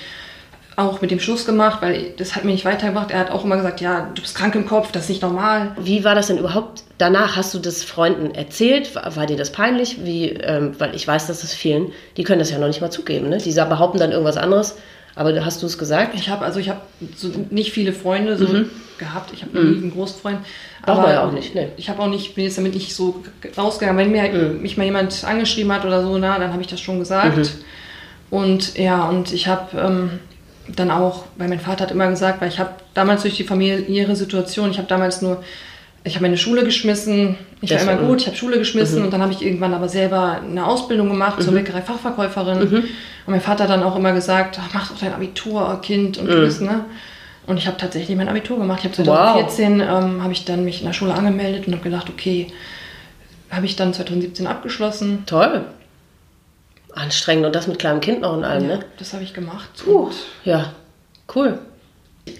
auch mit dem Schluss gemacht, weil das hat mir nicht weitergebracht. Er hat auch immer gesagt, ja, du bist krank im Kopf, das ist nicht normal. Wie war das denn überhaupt danach? Hast du das Freunden erzählt? War, war dir das peinlich? Wie, ähm, weil ich weiß, dass es vielen, die können das ja noch nicht mal zugeben. Ne? Die behaupten dann irgendwas anderes. Aber hast du es gesagt? Ich habe also ich habe so nicht viele Freunde so mhm. gehabt. Ich habe mhm. nie einen Großfreund. Braucht man ja auch nicht. Nee. Ich habe auch nicht bin jetzt damit nicht so rausgegangen. Wenn mir mhm. mich mal jemand angeschrieben hat oder so, na, dann habe ich das schon gesagt. Mhm. Und ja, und ich habe ähm, dann auch, weil mein Vater hat immer gesagt, weil ich habe damals durch die familiäre Situation, ich habe damals nur, ich habe meine Schule geschmissen, ich das war immer gut, ich habe Schule geschmissen mhm. und dann habe ich irgendwann aber selber eine Ausbildung gemacht mhm. zur Bäckerei-Fachverkäuferin. Mhm. Und mein Vater hat dann auch immer gesagt, mach doch dein Abitur, Kind und mhm. du ne? Und ich habe tatsächlich mein Abitur gemacht. Ich habe 2014 wow. ähm, habe ich dann mich in der Schule angemeldet und habe gedacht, okay, habe ich dann 2017 abgeschlossen. Toll. Anstrengend und das mit kleinem Kind noch und allem, ja, ne? Das habe ich gemacht. Puh, ja, cool.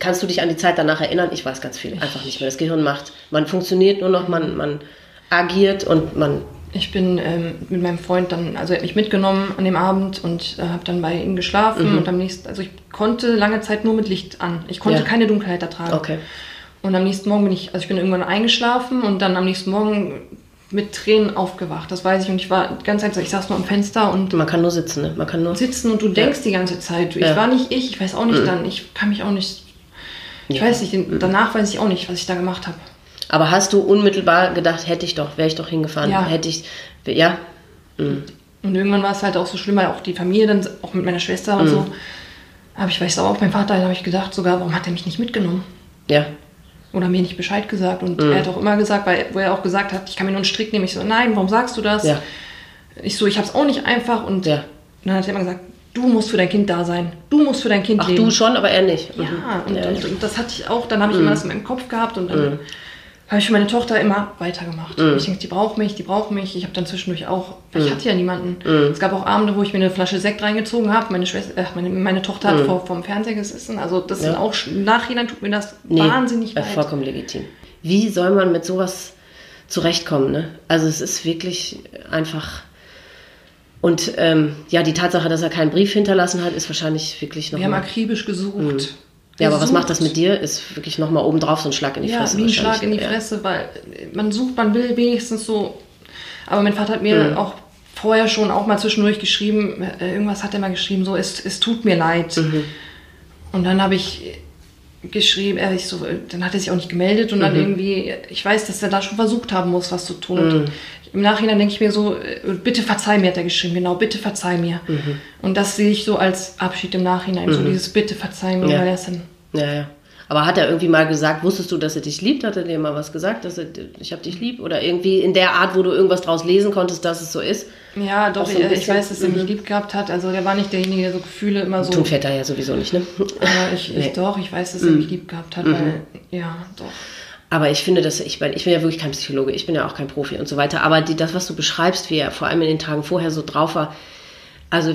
Kannst du dich an die Zeit danach erinnern? Ich weiß ganz viel einfach nicht mehr. Das Gehirn macht, man funktioniert nur noch, man, man agiert und man. Ich bin ähm, mit meinem Freund dann, also er hat mich mitgenommen an dem Abend und äh, habe dann bei ihm geschlafen mhm. und am nächsten, also ich konnte lange Zeit nur mit Licht an. Ich konnte ja. keine Dunkelheit ertragen. Okay. Und am nächsten Morgen bin ich, also ich bin irgendwann eingeschlafen und dann am nächsten Morgen mit Tränen aufgewacht. Das weiß ich. Und ich war die ganze Zeit, ich saß nur am Fenster und. Man kann nur sitzen, ne? Man kann nur. Sitzen und du denkst ja. die ganze Zeit. Ich ja. war nicht ich, ich weiß auch nicht mhm. dann. Ich kann mich auch nicht. Ich ja. weiß nicht, mhm. danach weiß ich auch nicht, was ich da gemacht habe. Aber hast du unmittelbar gedacht, hätte ich doch, wäre ich doch hingefahren? Ja. Hätte ich. Ja. Mhm. Und irgendwann war es halt auch so schlimm, weil auch die Familie dann, auch mit meiner Schwester und mhm. so. Aber ich weiß auch, auf meinen Vater habe ich gedacht, sogar, warum hat er mich nicht mitgenommen? Ja oder mir nicht Bescheid gesagt. Und mhm. er hat auch immer gesagt, weil, wo er auch gesagt hat, ich kann mir nur einen Strick nehmen. Ich so, nein, warum sagst du das? Ja. Ich so, ich habe es auch nicht einfach. Und ja. dann hat er immer gesagt, du musst für dein Kind da sein. Du musst für dein Kind Ach, leben. du schon, aber er nicht. Mhm. Ja, und, ja. Und, und, das hatte ich auch, dann habe ich mhm. immer das in meinem Kopf gehabt und dann mhm habe ich für meine Tochter immer weitergemacht. Mhm. Ich denke, die braucht mich, die braucht mich. Ich habe dann zwischendurch auch, ich mhm. hatte ja niemanden. Mhm. Es gab auch Abende, wo ich mir eine Flasche Sekt reingezogen habe. Meine, Schwester, äh, meine, meine Tochter hat mhm. vor, vom Fernseher gesessen. Also das ja. sind auch, im Nachhinein tut mir das nee, wahnsinnig leid. vollkommen legitim. Wie soll man mit sowas zurechtkommen? Ne? Also es ist wirklich einfach... Und ähm, ja, die Tatsache, dass er keinen Brief hinterlassen hat, ist wahrscheinlich wirklich noch. Wir haben akribisch gesucht. Ja, aber was macht das mit dir? Ist wirklich nochmal obendrauf so ein Schlag in die ja, Fresse. Wie ein Schlag in die ja. Fresse, weil man sucht, man will wenigstens so. Aber mein Vater hat mir mhm. auch vorher schon auch mal zwischendurch geschrieben, äh, irgendwas hat er mal geschrieben, so, es, es tut mir leid. Mhm. Und dann habe ich geschrieben, er ich so, dann hat er sich auch nicht gemeldet und mhm. dann irgendwie, ich weiß, dass er da schon versucht haben muss, was zu tun. Mhm. im Nachhinein denke ich mir so, äh, bitte verzeih mir, hat er geschrieben, genau, bitte verzeih mir. Mhm. Und das sehe ich so als Abschied im Nachhinein, so mhm. dieses bitte verzeih mir, ja. weil er dann. Ja, ja. Aber hat er irgendwie mal gesagt, wusstest du, dass er dich liebt? Hat er dir mal was gesagt, dass er, ich hab dich lieb? Oder irgendwie in der Art, wo du irgendwas draus lesen konntest, dass es so ist? Ja, doch, so ich, ich, weiß, dass er mich mhm. lieb gehabt hat. Also der war nicht derjenige, der so Gefühle immer so... Tun Vetter ja sowieso nicht, ne? Ja, ich, nee. ich doch, ich weiß, dass er mhm. mich lieb gehabt hat, mhm. weil, ja, doch. Aber ich finde, dass ich, ich bin ja wirklich kein Psychologe, ich bin ja auch kein Profi und so weiter. Aber die, das, was du beschreibst, wie er vor allem in den Tagen vorher so drauf war, also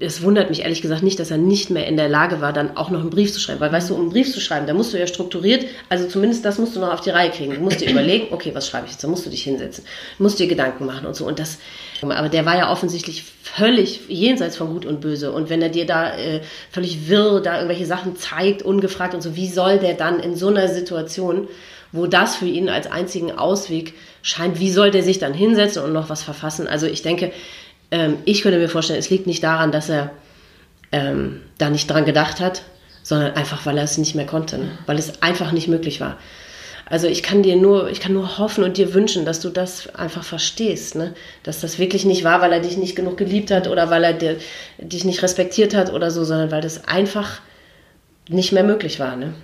es wundert mich ehrlich gesagt nicht, dass er nicht mehr in der Lage war, dann auch noch einen Brief zu schreiben. Weil weißt du, um einen Brief zu schreiben, da musst du ja strukturiert, also zumindest das musst du noch auf die Reihe kriegen. Du musst dir überlegen, okay, was schreibe ich jetzt? Da musst du dich hinsetzen, musst dir Gedanken machen und so. Und das, aber der war ja offensichtlich völlig jenseits von Gut und Böse. Und wenn er dir da äh, völlig wirr da irgendwelche Sachen zeigt, ungefragt und so, wie soll der dann in so einer Situation, wo das für ihn als einzigen Ausweg scheint, wie soll der sich dann hinsetzen und noch was verfassen? Also ich denke, ähm, ich könnte mir vorstellen, es liegt nicht daran, dass er ähm, da nicht dran gedacht hat, sondern einfach, weil er es nicht mehr konnte, ne? weil es einfach nicht möglich war. Also ich kann dir nur, ich kann nur hoffen und dir wünschen, dass du das einfach verstehst, ne? dass das wirklich nicht war, weil er dich nicht genug geliebt hat oder weil er dir, dich nicht respektiert hat oder so, sondern weil das einfach nicht mehr möglich war. Ne?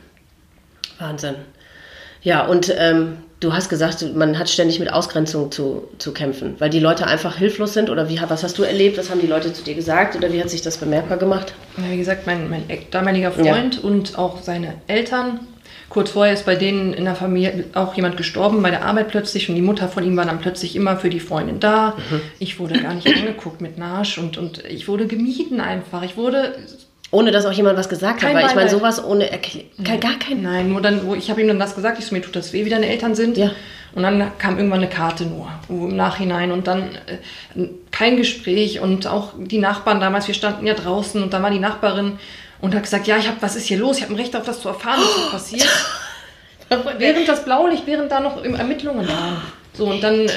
Wahnsinn. Ja, und ähm, du hast gesagt, man hat ständig mit Ausgrenzung zu, zu kämpfen, weil die Leute einfach hilflos sind oder wie, was hast du erlebt, was haben die Leute zu dir gesagt oder wie hat sich das bemerkbar gemacht? Ja, wie gesagt, mein, mein damaliger Freund ja. und auch seine Eltern kurz vorher ist bei denen in der Familie auch jemand gestorben bei der Arbeit plötzlich und die Mutter von ihm war dann plötzlich immer für die Freundin da. Mhm. Ich wurde gar nicht angeguckt mit Narsch und, und ich wurde gemieden einfach. Ich wurde ohne dass auch jemand was gesagt hat, weil ich meine, sowas ohne Erklärung, gar kein. Nein, nur dann, wo ich habe ihm dann das gesagt, ich so, mir tut das weh, wie deine Eltern sind. Ja. Und dann kam irgendwann eine Karte nur im Nachhinein und dann äh, kein Gespräch und auch die Nachbarn damals, wir standen ja draußen und dann war die Nachbarin und hat gesagt, ja, ich habe, was ist hier los? Ich habe ein Recht auf das zu erfahren, was hier passiert. während das Blaulicht, während da noch Ermittlungen waren. So, und dann äh,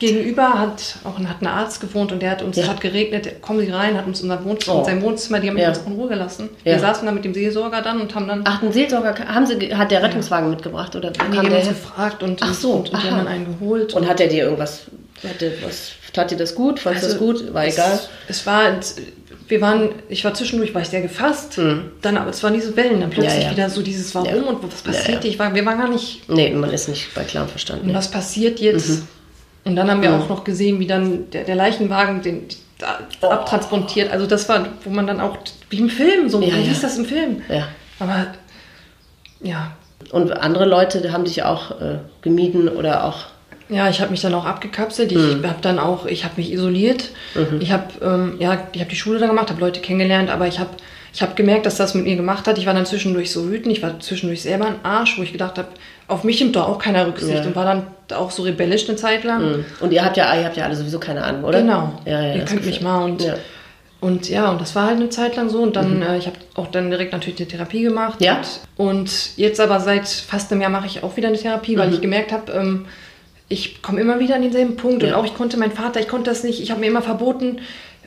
gegenüber hat auch hat ein Arzt gewohnt und der hat uns, ja. hat geregnet, kommen Sie rein, hat uns unser Wohnzimmer, oh. sein Wohnzimmer, die haben ja. uns in Ruhe gelassen. Ja. Wir saßen da mit dem Seelsorger dann und haben dann. Ach, den Seelsorger, haben Sie, hat der Rettungswagen mitgebracht oder nee, kam der uns gefragt und, Ach so, und, und die haben dann einen geholt. Und, und hat er dir irgendwas, hat der, was, tat dir das gut? Fandest also, das gut? War es, egal? Es war, wir waren, ich war zwischendurch, war ich sehr gefasst. Mhm. Dann, aber es waren diese Wellen, dann plötzlich ja, ja. wieder so dieses Warum ja. und was passiert? Ich war, wir waren gar nicht. Nee, man ist nicht bei klarem Verstand. Und was passiert jetzt? Mhm und dann haben wir auch noch gesehen, wie dann der, der Leichenwagen den oh. abtransportiert. Also das war, wo man dann auch, wie im Film, so, ja, wie ja. ist das im Film? Ja. Aber, ja. Und andere Leute haben dich auch äh, gemieden oder auch... Ja, ich habe mich dann auch abgekapselt. Ich mhm. habe dann auch, ich habe mich isoliert. Mhm. Ich habe, ähm, ja, ich habe die Schule dann gemacht, habe Leute kennengelernt, aber ich habe ich habe gemerkt, dass das mit mir gemacht hat. Ich war dann zwischendurch so wütend, ich war zwischendurch selber ein Arsch, wo ich gedacht habe, auf mich nimmt doch auch keiner Rücksicht ja. und war dann auch so rebellisch eine Zeit lang. Mhm. Und ihr habt ja, ihr habt ja alle sowieso keine Ahnung, oder? Genau. Ja, ja, ihr könnt mich mal und ja. und ja, und das war halt eine Zeit lang so und dann, mhm. äh, ich habe auch dann direkt natürlich eine Therapie gemacht. Ja. Und, und jetzt aber seit fast einem Jahr mache ich auch wieder eine Therapie, weil mhm. ich gemerkt habe, ähm, ich komme immer wieder an denselben Punkt ja. und auch ich konnte mein Vater, ich konnte das nicht, ich habe mir immer verboten,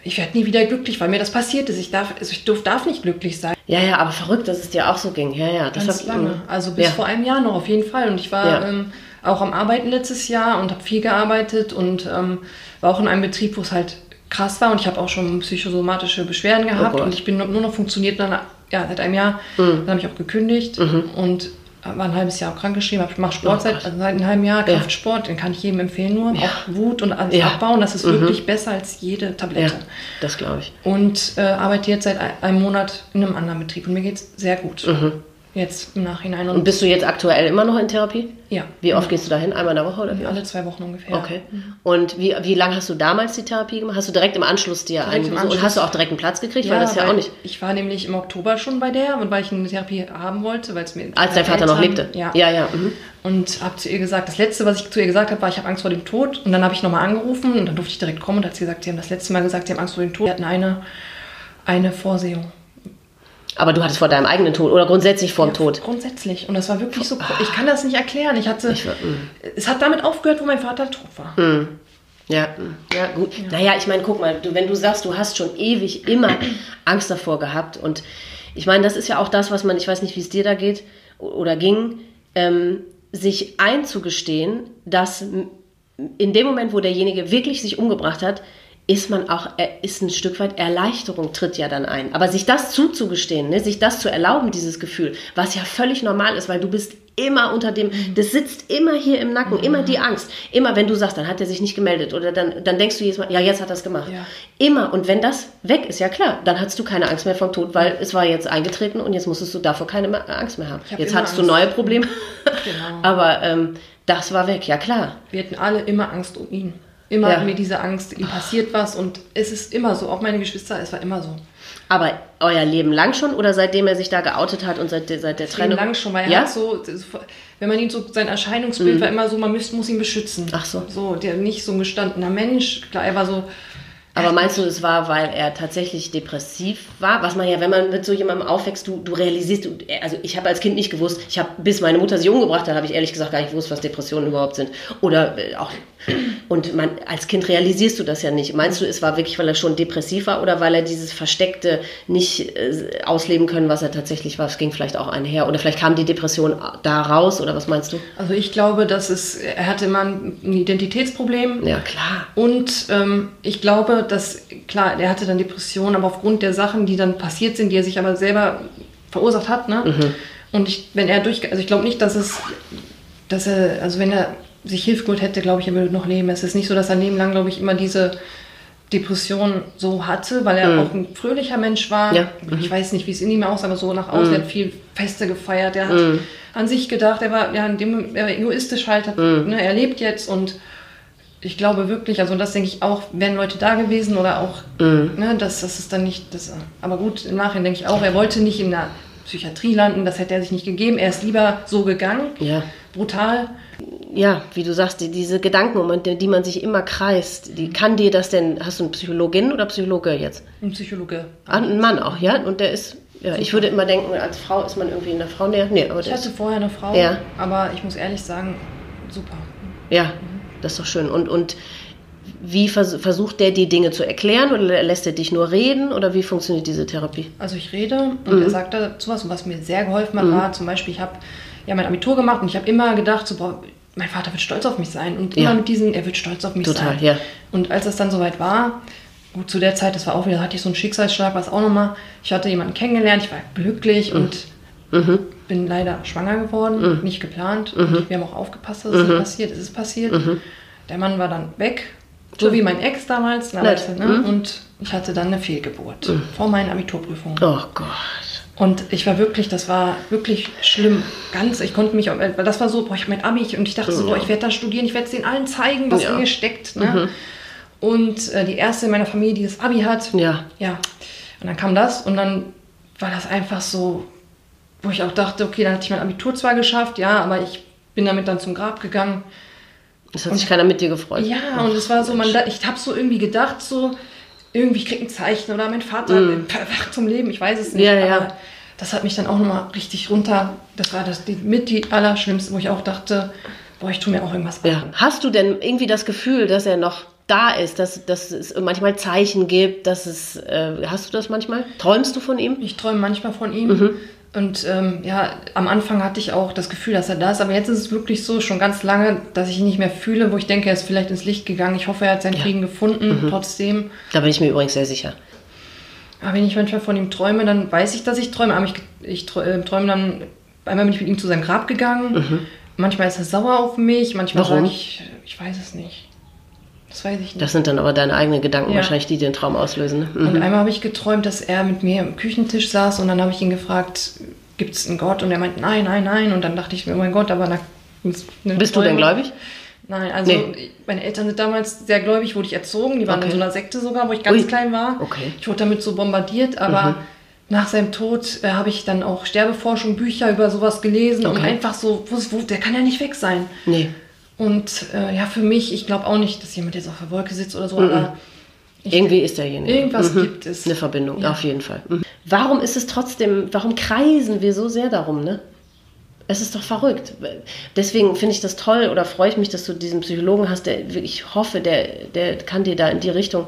ich werde nie wieder glücklich, weil mir das passiert ist. Ich darf, also ich darf, darf nicht glücklich sein. Ja, ja, aber verrückt, dass es dir auch so ging. Ja, ja, das Ganz lange. Also bis ja. vor einem Jahr noch auf jeden Fall. Und ich war ja. ähm, auch am Arbeiten letztes Jahr und habe viel gearbeitet und ähm, war auch in einem Betrieb, wo es halt krass war. Und ich habe auch schon psychosomatische Beschwerden gehabt oh und ich bin nur noch funktioniert dann, ja, seit einem Jahr. Mhm. Dann habe ich auch gekündigt mhm. und war ein halbes Jahr auch krankgeschrieben, ich mache Sport oh seit, also seit einem halben Jahr, Kraftsport, den kann ich jedem empfehlen nur. Ja. Auch Wut und alles ja. abbauen, das ist mhm. wirklich besser als jede Tablette. Ja, das glaube ich. Und äh, arbeite jetzt seit einem Monat in einem anderen Betrieb und mir geht es sehr gut. Mhm. Jetzt im Nachhinein. Und, und, bist du jetzt aktuell immer noch in Therapie? Ja. Wie oft ja. gehst du dahin? Einmal in der Woche oder wie? Alle zwei Wochen ungefähr. Okay. Mhm. Und wie, wie lange hast du damals die Therapie gemacht? Hast du direkt im Anschluss dir einen und hast du auch direkt einen Platz gekriegt? Ja, weil das ja auch nicht. Ich war nämlich im Oktober schon bei der und weil ich eine Therapie haben wollte, weil es mir. Als dein Vater noch lebte? Ja. Ja, ja. Mhm. Und habe zu ihr gesagt, das letzte, was ich zu ihr gesagt habe, war, ich habe Angst vor dem Tod. Und dann habe ich nochmal angerufen und dann durfte ich direkt kommen und hat sie gesagt, sie haben das letzte Mal gesagt, sie haben Angst vor dem Tod. Sie hatten eine, eine Vorsehung. Aber du hattest vor deinem eigenen Tod oder grundsätzlich vor dem ja, Tod? Grundsätzlich. Und das war wirklich so. Ich kann das nicht erklären. Ich hatte. Ich, mm. es hat damit aufgehört, wo mein Vater tot war. Mm. Ja, mm. ja, gut. Ja. Naja, ich meine, guck mal, du, wenn du sagst, du hast schon ewig immer Angst davor gehabt. Und ich meine, das ist ja auch das, was man, ich weiß nicht, wie es dir da geht oder ging, ähm, sich einzugestehen, dass in dem Moment, wo derjenige wirklich sich umgebracht hat, ist man auch, ist ein Stück weit Erleichterung tritt ja dann ein. Aber sich das zuzugestehen, ne, sich das zu erlauben, dieses Gefühl, was ja völlig normal ist, weil du bist immer unter dem, mhm. das sitzt immer hier im Nacken, mhm. immer die Angst. Immer, wenn du sagst, dann hat er sich nicht gemeldet oder dann, dann denkst du jedes Mal, ja, jetzt hat er es gemacht. Ja. Immer. Und wenn das weg ist, ja klar, dann hast du keine Angst mehr vom Tod, weil es war jetzt eingetreten und jetzt musstest du davor keine Angst mehr haben. Hab jetzt hattest Angst. du neue Probleme. Genau. Aber ähm, das war weg, ja klar. Wir hatten alle immer Angst um ihn. Immer ja. mir diese Angst, ihm passiert was und es ist immer so, auch meine Geschwister, es war immer so. Aber euer Leben lang schon oder seitdem er sich da geoutet hat und seit, seit der Trennung? Leben lang schon, weil er ja? hat so, wenn man ihn so, sein Erscheinungsbild mhm. war immer so, man muss, muss ihn beschützen. Ach so. So, der nicht so ein gestandener Mensch, klar, er war so, aber meinst du, es war, weil er tatsächlich depressiv war? Was man ja, wenn man mit so jemandem aufwächst, du, du realisierst, du, also ich habe als Kind nicht gewusst, ich habe, bis meine Mutter sich umgebracht hat, habe ich ehrlich gesagt gar nicht gewusst, was Depressionen überhaupt sind. Oder äh, auch, und man, als Kind realisierst du das ja nicht. Meinst du, es war wirklich, weil er schon depressiv war oder weil er dieses Versteckte nicht äh, ausleben können, was er tatsächlich war? Es ging vielleicht auch einher. Oder vielleicht kam die Depression da raus oder was meinst du? Also ich glaube, dass es, er hatte immer ein Identitätsproblem. Ja, klar. Und ähm, ich glaube, dass, klar, er hatte dann Depressionen, aber aufgrund der Sachen, die dann passiert sind, die er sich aber selber verursacht hat, ne? Mhm. Und ich, wenn er durch, also ich glaube nicht, dass es, dass er, also wenn er sich Hilfe geholt hätte, glaube ich, er würde noch leben. Es ist nicht so, dass er Leben lang, glaube ich, immer diese Depression so hatte, weil er Mhm. auch ein fröhlicher Mensch war. Ja. Ich weiß nicht, wie es in ihm aussah, aber so nach außen, Mhm. er hat viel Feste gefeiert, er hat an sich gedacht, er war ja in dem er war egoistisch halt, hat, Mhm. ne, er lebt jetzt und ich glaube wirklich, also das denke ich auch, wären Leute da gewesen oder auch, Mhm. ne, das, das ist dann nicht, das, aber gut, im Nachhinein denke ich auch, er wollte nicht in der Psychiatrie landen, das hätte er sich nicht gegeben, er ist lieber so gegangen, Ja. brutal, Ja, wie du sagst, die, diese Gedanken, um die die man sich immer kreist, die kann dir das denn, hast du eine Psychologin oder Psychologe jetzt? ein Psychologe. Ah, ein Mann auch, ja? Und der ist, ja, ich würde immer denken, als Frau ist man irgendwie in der Frau näher. Nee, aber Ich hatte vorher eine Frau, Ja. aber ich muss ehrlich sagen, super. ja, das ist doch schön. Und, und wie vers versucht der die Dinge zu erklären oder lässt er dich nur reden oder wie funktioniert diese Therapie? Also ich rede und Mhm. er sagt dazu was, und was mir sehr geholfen hat, war zum Beispiel, ich habe ja mein Abitur gemacht und ich habe immer gedacht, so, boah, mein Vater wird stolz auf mich sein und immer Ja. mit diesen, er wird stolz auf mich Total, sein. ja. Und als es dann soweit war, gut, zu der Zeit, das war auch wieder, hatte ich so einen Schicksalsschlag, was auch nochmal, ich hatte jemanden kennengelernt, ich war glücklich und Mhm. bin leider schwanger geworden, nicht geplant. Und wir haben auch aufgepasst, dass es Mhm. nicht passiert. Es ist passiert. Der Mann war dann weg, so wie mein Ex damals. Du, ne? Mhm. Und ich hatte dann eine Fehlgeburt vor meinen Abiturprüfungen. Oh Gott. Und ich war wirklich, das war wirklich schlimm. Ganz, ich konnte mich, weil das war so, boah, ich habe mein Abi und ich dachte so, boah, ich werde da studieren, ich werde es denen allen zeigen, was Ja. Mhm. in mir steckt. Ne? Und äh, die erste in meiner Familie, die das Abi hat, Ja. ja. Und dann kam das und dann war das einfach so, wo ich auch dachte, okay, dann hatte ich mein Abitur zwar geschafft, ja, aber ich bin damit dann zum Grab gegangen. Das hat sich keiner mit dir gefreut. Ja, und es war so, man, ich habe so irgendwie gedacht, so, irgendwie ich krieg ein Zeichen oder mein Vater erwacht zum Leben, ich weiß es nicht. Ja, ja. Das hat mich dann auch nochmal richtig runter, das war das die, mit die allerschlimmste, wo ich auch dachte, boah, ich tue mir auch irgendwas Ja. Hast du denn irgendwie das Gefühl, dass er noch da ist, dass, dass es manchmal Zeichen gibt, dass es, äh, hast du das manchmal? Träumst du von ihm? Ich träume manchmal von ihm. Mhm. Und ähm, ja, am Anfang hatte ich auch das Gefühl, dass er da ist. Aber jetzt ist es wirklich so, schon ganz lange, dass ich ihn nicht mehr fühle, wo ich denke, er ist vielleicht ins Licht gegangen. Ich hoffe, er hat seinen Frieden gefunden, Mhm. trotzdem. Da bin ich mir übrigens sehr sicher. Aber wenn ich manchmal von ihm träume, dann weiß ich, dass ich träume. Aber ich, ich äh, träume dann, einmal bin ich mit ihm zu seinem Grab gegangen. Manchmal ist er sauer auf mich, manchmal Mhm. Sage ich, ich weiß es nicht. Das weiß ich nicht. Das sind dann aber deine eigenen Gedanken Ja. wahrscheinlich, die den Traum auslösen. Ne? Mhm. Und einmal habe ich geträumt, dass er mit mir am Küchentisch saß und dann habe ich ihn gefragt, gibt es einen Gott? Und er meint, nein, nein, nein. Und dann dachte ich mir, oh mein Gott, aber na, Bist du denn gläubig? Nein, also Nee. meine Eltern sind damals sehr gläubig, wurde ich erzogen. Die waren Okay. in so einer Sekte sogar, wo ich ganz Ui. klein war. Okay. Mhm. Ich wurde damit so bombardiert, aber nach seinem Tod äh, habe ich dann auch Sterbeforschung, Bücher über sowas gelesen und Okay. einfach so, wo, wo, der kann ja nicht weg sein. Nee. Und äh, ja, für mich, ich glaube auch nicht, dass jemand jetzt auf der Wolke sitzt oder so, aber ich, Irgendwie ist derjenige. irgendwas gibt es. Eine Verbindung, Ja. auf jeden Fall. Mhm. Warum ist es trotzdem, warum kreisen wir so sehr darum, ne? Es ist doch verrückt. Deswegen finde ich das toll oder freue ich mich, dass du diesen Psychologen hast, der ich hoffe, der, der kann dir da in die Richtung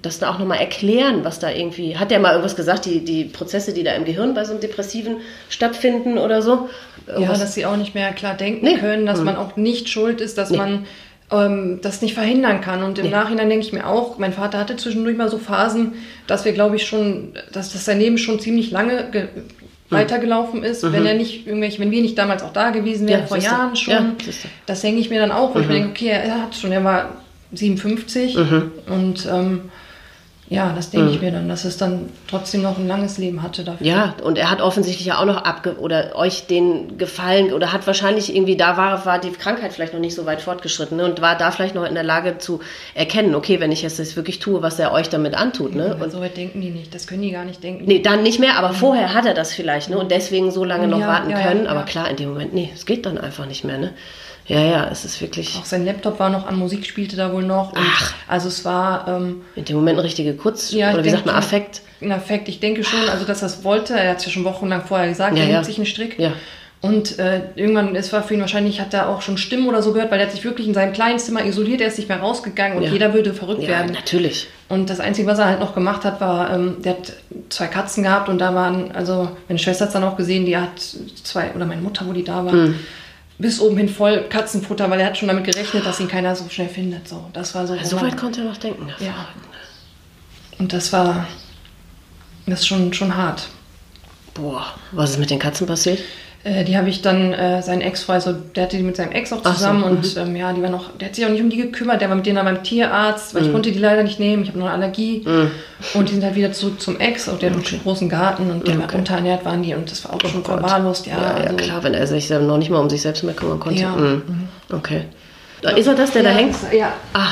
das da auch nochmal erklären, was da irgendwie. Hat der mal irgendwas gesagt, die, die Prozesse, die da im Gehirn bei so einem Depressiven stattfinden oder so? Ja, Irgendwas- dass sie auch nicht mehr klar denken Nee. können, dass Mhm. man auch nicht schuld ist, dass Nee. man ähm, das nicht verhindern kann. Und im Nee. Nachhinein denke ich mir auch, mein Vater hatte zwischendurch mal so Phasen, dass wir, glaube ich, schon, dass das sein Leben schon ziemlich lange ge weitergelaufen ist, wenn er nicht irgendwelche, wenn wir nicht damals auch da gewesen wären, Mhm. Ja, vor. Jahren schon. Ja, das denke ich mir dann auch, wo Mhm. ich mir denke, okay, er hat schon, er war 57 und ähm, ja, das denke ich mir dann, dass es dann trotzdem noch ein langes Leben hatte dafür. Mhm. Ja, und er hat offensichtlich ja auch noch abge oder euch den gefallen oder hat wahrscheinlich irgendwie, da war, war die Krankheit vielleicht noch nicht so weit fortgeschritten ne, und war da vielleicht noch in der Lage zu erkennen, okay, wenn ich jetzt das wirklich tue, was er euch damit antut. Ne? Und so weit denken die nicht, das können die gar nicht denken. Nee, dann nicht mehr, aber vorher hat er das vielleicht ne, und deswegen so lange noch Ja, warten ja, können. Aber klar, in dem Moment, nee, es geht dann einfach nicht mehr. Ne? Ja, ja, es ist wirklich Auch sein Laptop war noch an, Musik spielte da wohl noch. Und Ach. Also es war ähm, in dem Moment eine richtige Kurz- Ja, ich oder wie sagt denke man, schon. Affekt. ein Affekt. Ich denke schon, also dass er es wollte. Er hat es ja schon wochenlang vorher gesagt, Ja, er ja. nimmt sich einen Strick. Ja. Und äh, irgendwann, es war für ihn wahrscheinlich, hat er auch schon Stimmen oder so gehört, weil er hat sich wirklich in seinem kleinen Zimmer isoliert, er ist nicht mehr rausgegangen und Ja. jeder würde verrückt Ja, werden. natürlich. Und das Einzige, was er halt noch gemacht hat, war, ähm, der hat zwei Katzen gehabt und da waren, also meine Schwester hat es dann auch gesehen, die hat zwei, oder meine Mutter, wo die da war, Hm. Bis oben hin voll Katzenfutter, weil er hat schon damit gerechnet, dass ihn keiner so schnell findet. So, das war so. So weit konnte er noch denken. Ja. Und das war, das ist schon, schon hart. Boah, was ist mit den Katzen passiert? Äh, die habe ich dann, äh, sein Ex, also der hatte die mit seinem Ex auch zusammen so, und ähm, ja, die war noch, der hat sich auch nicht um die gekümmert, der war mit denen dann beim Tierarzt, weil ich konnte die leider nicht nehmen, ich habe noch eine Allergie und die sind halt wieder zurück zum Ex und der hat einen großen Garten und der war unterernährt waren die und das war auch schon Gott. verwahrlost, ja. Ja, ja, also, klar, wenn er sich dann noch nicht mal um sich selbst mehr kümmern konnte. Ja. Mhm. Okay. Da Ist er das, der da ja, hängt? das- Ja, Ah,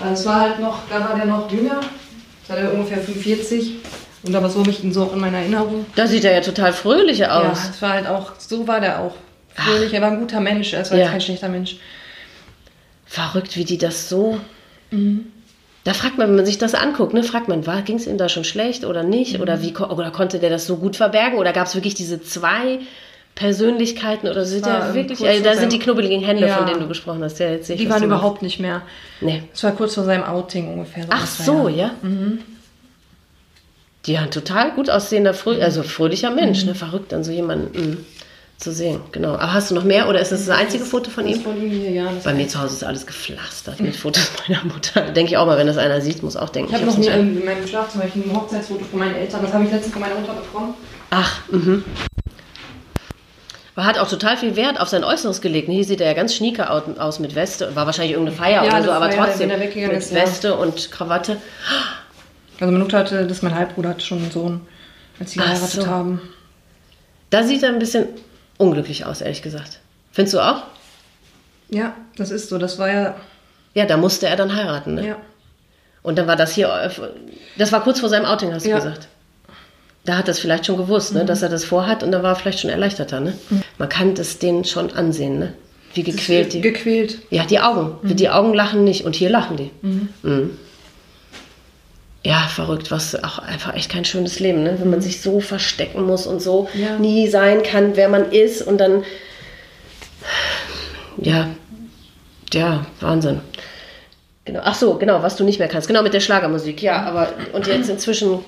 Also es war halt noch, da war der noch jünger, da war der ungefähr 45 und aber so habe ich ihn so auch in meiner Erinnerung. da sieht er ja total fröhlich Ja, aus. es war halt auch, so war der auch. Fröhlich, er war ein guter Mensch, er war Ja. jetzt kein schlechter Mensch. Verrückt, wie die das so. Mhm. Da fragt man, wenn man sich das anguckt, ne, fragt man, ging es ihm da schon schlecht oder nicht? Mhm. Oder, wie, oder konnte der das so gut verbergen? Oder gab es wirklich diese zwei Persönlichkeiten? Oder sind ähm, wirklich. Äh, da sind die knubbeligen Hände, Ja. von denen du gesprochen hast. Ja, jetzt sehe ich, Die waren überhaupt nicht mehr. Nee. Es war kurz vor seinem Outing ungefähr. Ach das war so, ja. ja? Mhm. Die ja, ein total gut aussehender, frö also fröhlicher Mensch, ne? Verrückt, dann so jemanden mm, zu sehen. Genau. Aber hast du noch mehr oder ist das das einzige Foto von Das ihm? von hier, ja. Das Bei mir zu Hause ist alles gepflastert mit Fotos meiner Mutter. Denke ich auch mal, wenn das einer sieht, muss auch denken. ich habe noch an- in meinem Schlafzimmer ich ein Hochzeitsfoto von meinen Eltern. Das habe ich letztens von meiner Mutter bekommen. Ach, mhm. Er hat auch total viel Wert auf sein Äußeres gelegt. Hier sieht er ja ganz schnieker au- aus mit Weste. War wahrscheinlich irgendeine Feier Ja, oder so, aber Feier, trotzdem mit ist, ja. Weste und Krawatte. Also meine Mutter hatte, das mein Halbbruder, hatte schon einen Sohn, als sie geheiratet so. haben. Da sieht er ein bisschen unglücklich aus, ehrlich gesagt. Findest du auch? Ja, das ist so. Das war ja, Ja, da musste er dann heiraten. Ne? ja. Und dann war das hier, äh, das war kurz vor seinem Outing, hast du Ja. gesagt. Da hat er es vielleicht schon gewusst, ne, dass er das vorhat und dann war er vielleicht schon erleichterter. Ne? Man kann das denen schon ansehen, ne? wie gequält die. Gequält. Ja, die Augen. Die Augen lachen nicht und hier lachen die. Mhm. Ja, verrückt, was auch einfach echt kein schönes Leben, ne? wenn man sich so verstecken muss und so Ja. nie sein kann, wer man ist und dann, ja, ja, Wahnsinn. Genau. Ach so, genau, was du nicht mehr kannst. Genau, mit der Schlagermusik, ja, aber und jetzt inzwischen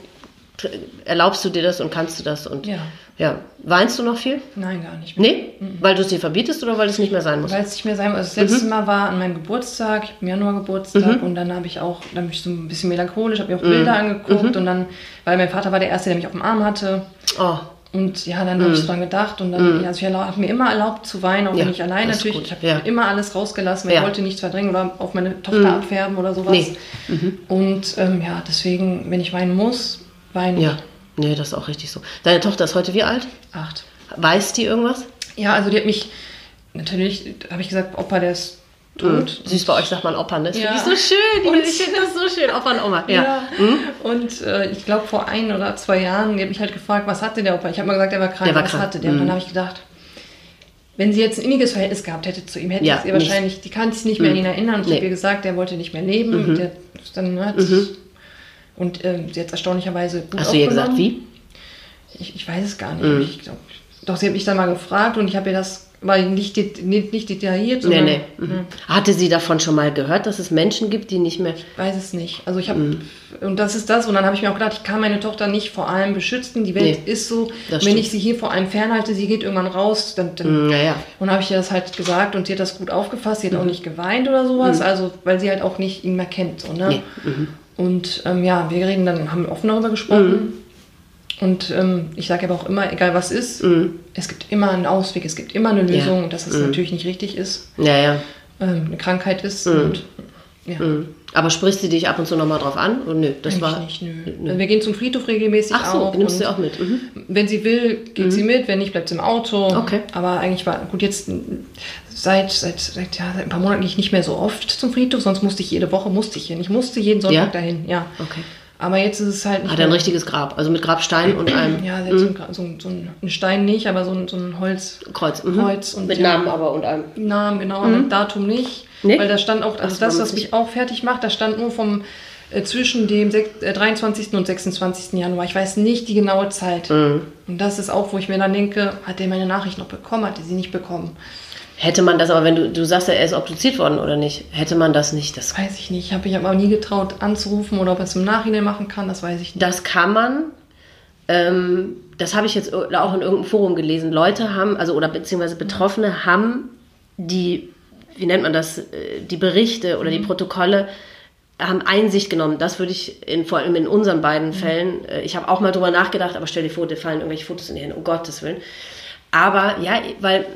erlaubst du dir das und kannst du das und Ja. ja. Weinst du noch viel? Nein, gar nicht mehr. Nee? Weil du es dir verbietest oder weil es nicht mehr sein muss? Weil es nicht mehr sein muss. Also das letzte Mal war an meinem Geburtstag, ich habe im Januar Geburtstag und dann habe ich auch, dann bin ich so ein bisschen melancholisch, habe mir auch Bilder angeguckt und dann, weil mein Vater war der Erste, der mich auf dem Arm hatte. Oh, Und ja, dann habe ich so dran gedacht und dann, also ich habe mir immer erlaubt zu weinen, auch Ja, wenn ich allein natürlich, gut. ich habe Ja. immer alles rausgelassen, ich wollte nichts verdrängen oder auf meine Tochter abfärben oder sowas. Nee. Und ähm, ja, deswegen, wenn ich weinen muss, weine ich. ja. Nee, das ist auch richtig so. Deine Tochter ist heute wie alt? Acht. Weiß die irgendwas? Ja, also die hat mich, natürlich habe ich gesagt, Opa, der ist tot. Süß bei euch sagt man Opa, ne? Das Ja. finde ich so schön. Und- ich finde das so schön. Opa und Oma. Ja. Ja. Und äh, ich glaube, vor ein oder zwei Jahren, die hat mich halt gefragt, was hatte der Opa? Ich habe mal gesagt, er war krank. Der war was krank. hatte der? Und Mhm. dann habe ich gedacht, wenn sie jetzt ein inniges Verhältnis gehabt hätte zu ihm, hätte Ja. Mhm. wahrscheinlich, die kann sich nicht mehr an ihn erinnern. Und ich Nee. Mhm. habe ihr gesagt, der wollte nicht mehr leben. Der dann hat Und ähm, sie hat erstaunlicherweise gut Hast du ihr gesagt, wie? Ich, ich weiß es gar nicht. Mhm. Ich glaub, doch, sie hat mich dann mal gefragt und ich habe ihr das, war nicht, nicht, nicht detailliert, Nee, sondern nee. Mhm. Hatte sie davon schon mal gehört, dass es Menschen gibt, die nicht mehr. Ich weiß es nicht. Also ich habe Mhm. und das ist das und dann habe ich mir auch gedacht, ich kann meine Tochter nicht vor allem beschützen. Die Welt Nee, ist so. Wenn stimmt. ich sie hier vor allem fernhalte, sie geht irgendwann raus, dann, dann Mm, Naja. und dann habe ich ihr das halt gesagt und sie hat das gut aufgefasst. Sie hat auch Mhm. nicht geweint oder sowas, also weil sie halt auch nicht ihn mehr kennt. So, ne? Nee. Mhm. Und ähm, ja, wir reden dann, haben offen darüber gesprochen. Mhm. Und ähm, ich sage aber auch immer, egal was ist, es gibt immer einen Ausweg, es gibt immer eine Lösung Ja. Mhm. und dass das natürlich nicht richtig ist, Naja. ähm, eine Krankheit ist. Mhm. Und, ja. Aber sprichst du dich ab und zu nochmal drauf an? Und nö, das Eigentlich war. nicht, nö. Also wir gehen zum Friedhof regelmäßig Ach so, auch. nimmst du auch mit. Mhm. Wenn sie will, geht sie mit, wenn nicht, bleibt sie im Auto. Okay. Aber eigentlich war, gut, jetzt seit, seit, seit, ja, seit ein paar Monaten gehe ich nicht mehr so oft zum Friedhof, sonst musste ich jede Woche, musste ich hin. Ich musste jeden Sonntag Ja? dahin, ja. Okay. Aber jetzt ist es halt nicht Hat er ein richtiges Grab, also mit Grabstein und einem Ja, hat so, ein, Gra- so, ein- Stein nicht, aber so ein, so ein Holz. Kreuz. Mhm. Kreuz und mit ja. Namen aber und einem. Namen, genau, aber Datum nicht. Nee? Weil da stand auch, also Ach, das, was nicht? mich auch fertig macht, da stand nur vom äh, zwischen dem sech- äh, 23. und 26. Januar. Ich weiß nicht die genaue Zeit. Mhm. Und das ist auch, wo ich mir dann denke, hat er meine Nachricht noch bekommen, hat er sie nicht bekommen? Hätte man das aber, wenn du, du sagst ja, er ist obduziert worden oder nicht, hätte man das nicht, das, weiß ich nicht. Ich habe aber nie getraut anzurufen oder ob er es im Nachhinein machen kann, das weiß ich nicht. das kann man, ähm, das habe ich jetzt auch in irgendeinem Forum gelesen, Leute haben, also oder beziehungsweise Betroffene haben die, wie nennt man das, äh, die Berichte oder die Protokolle, haben Einsicht genommen. Das würde ich in, vor allem in unseren beiden Fällen, äh, ich habe auch mal drüber nachgedacht, aber stell dir vor, dir fallen irgendwelche Fotos in die Hände, um Gottes Willen. Aber ja, weil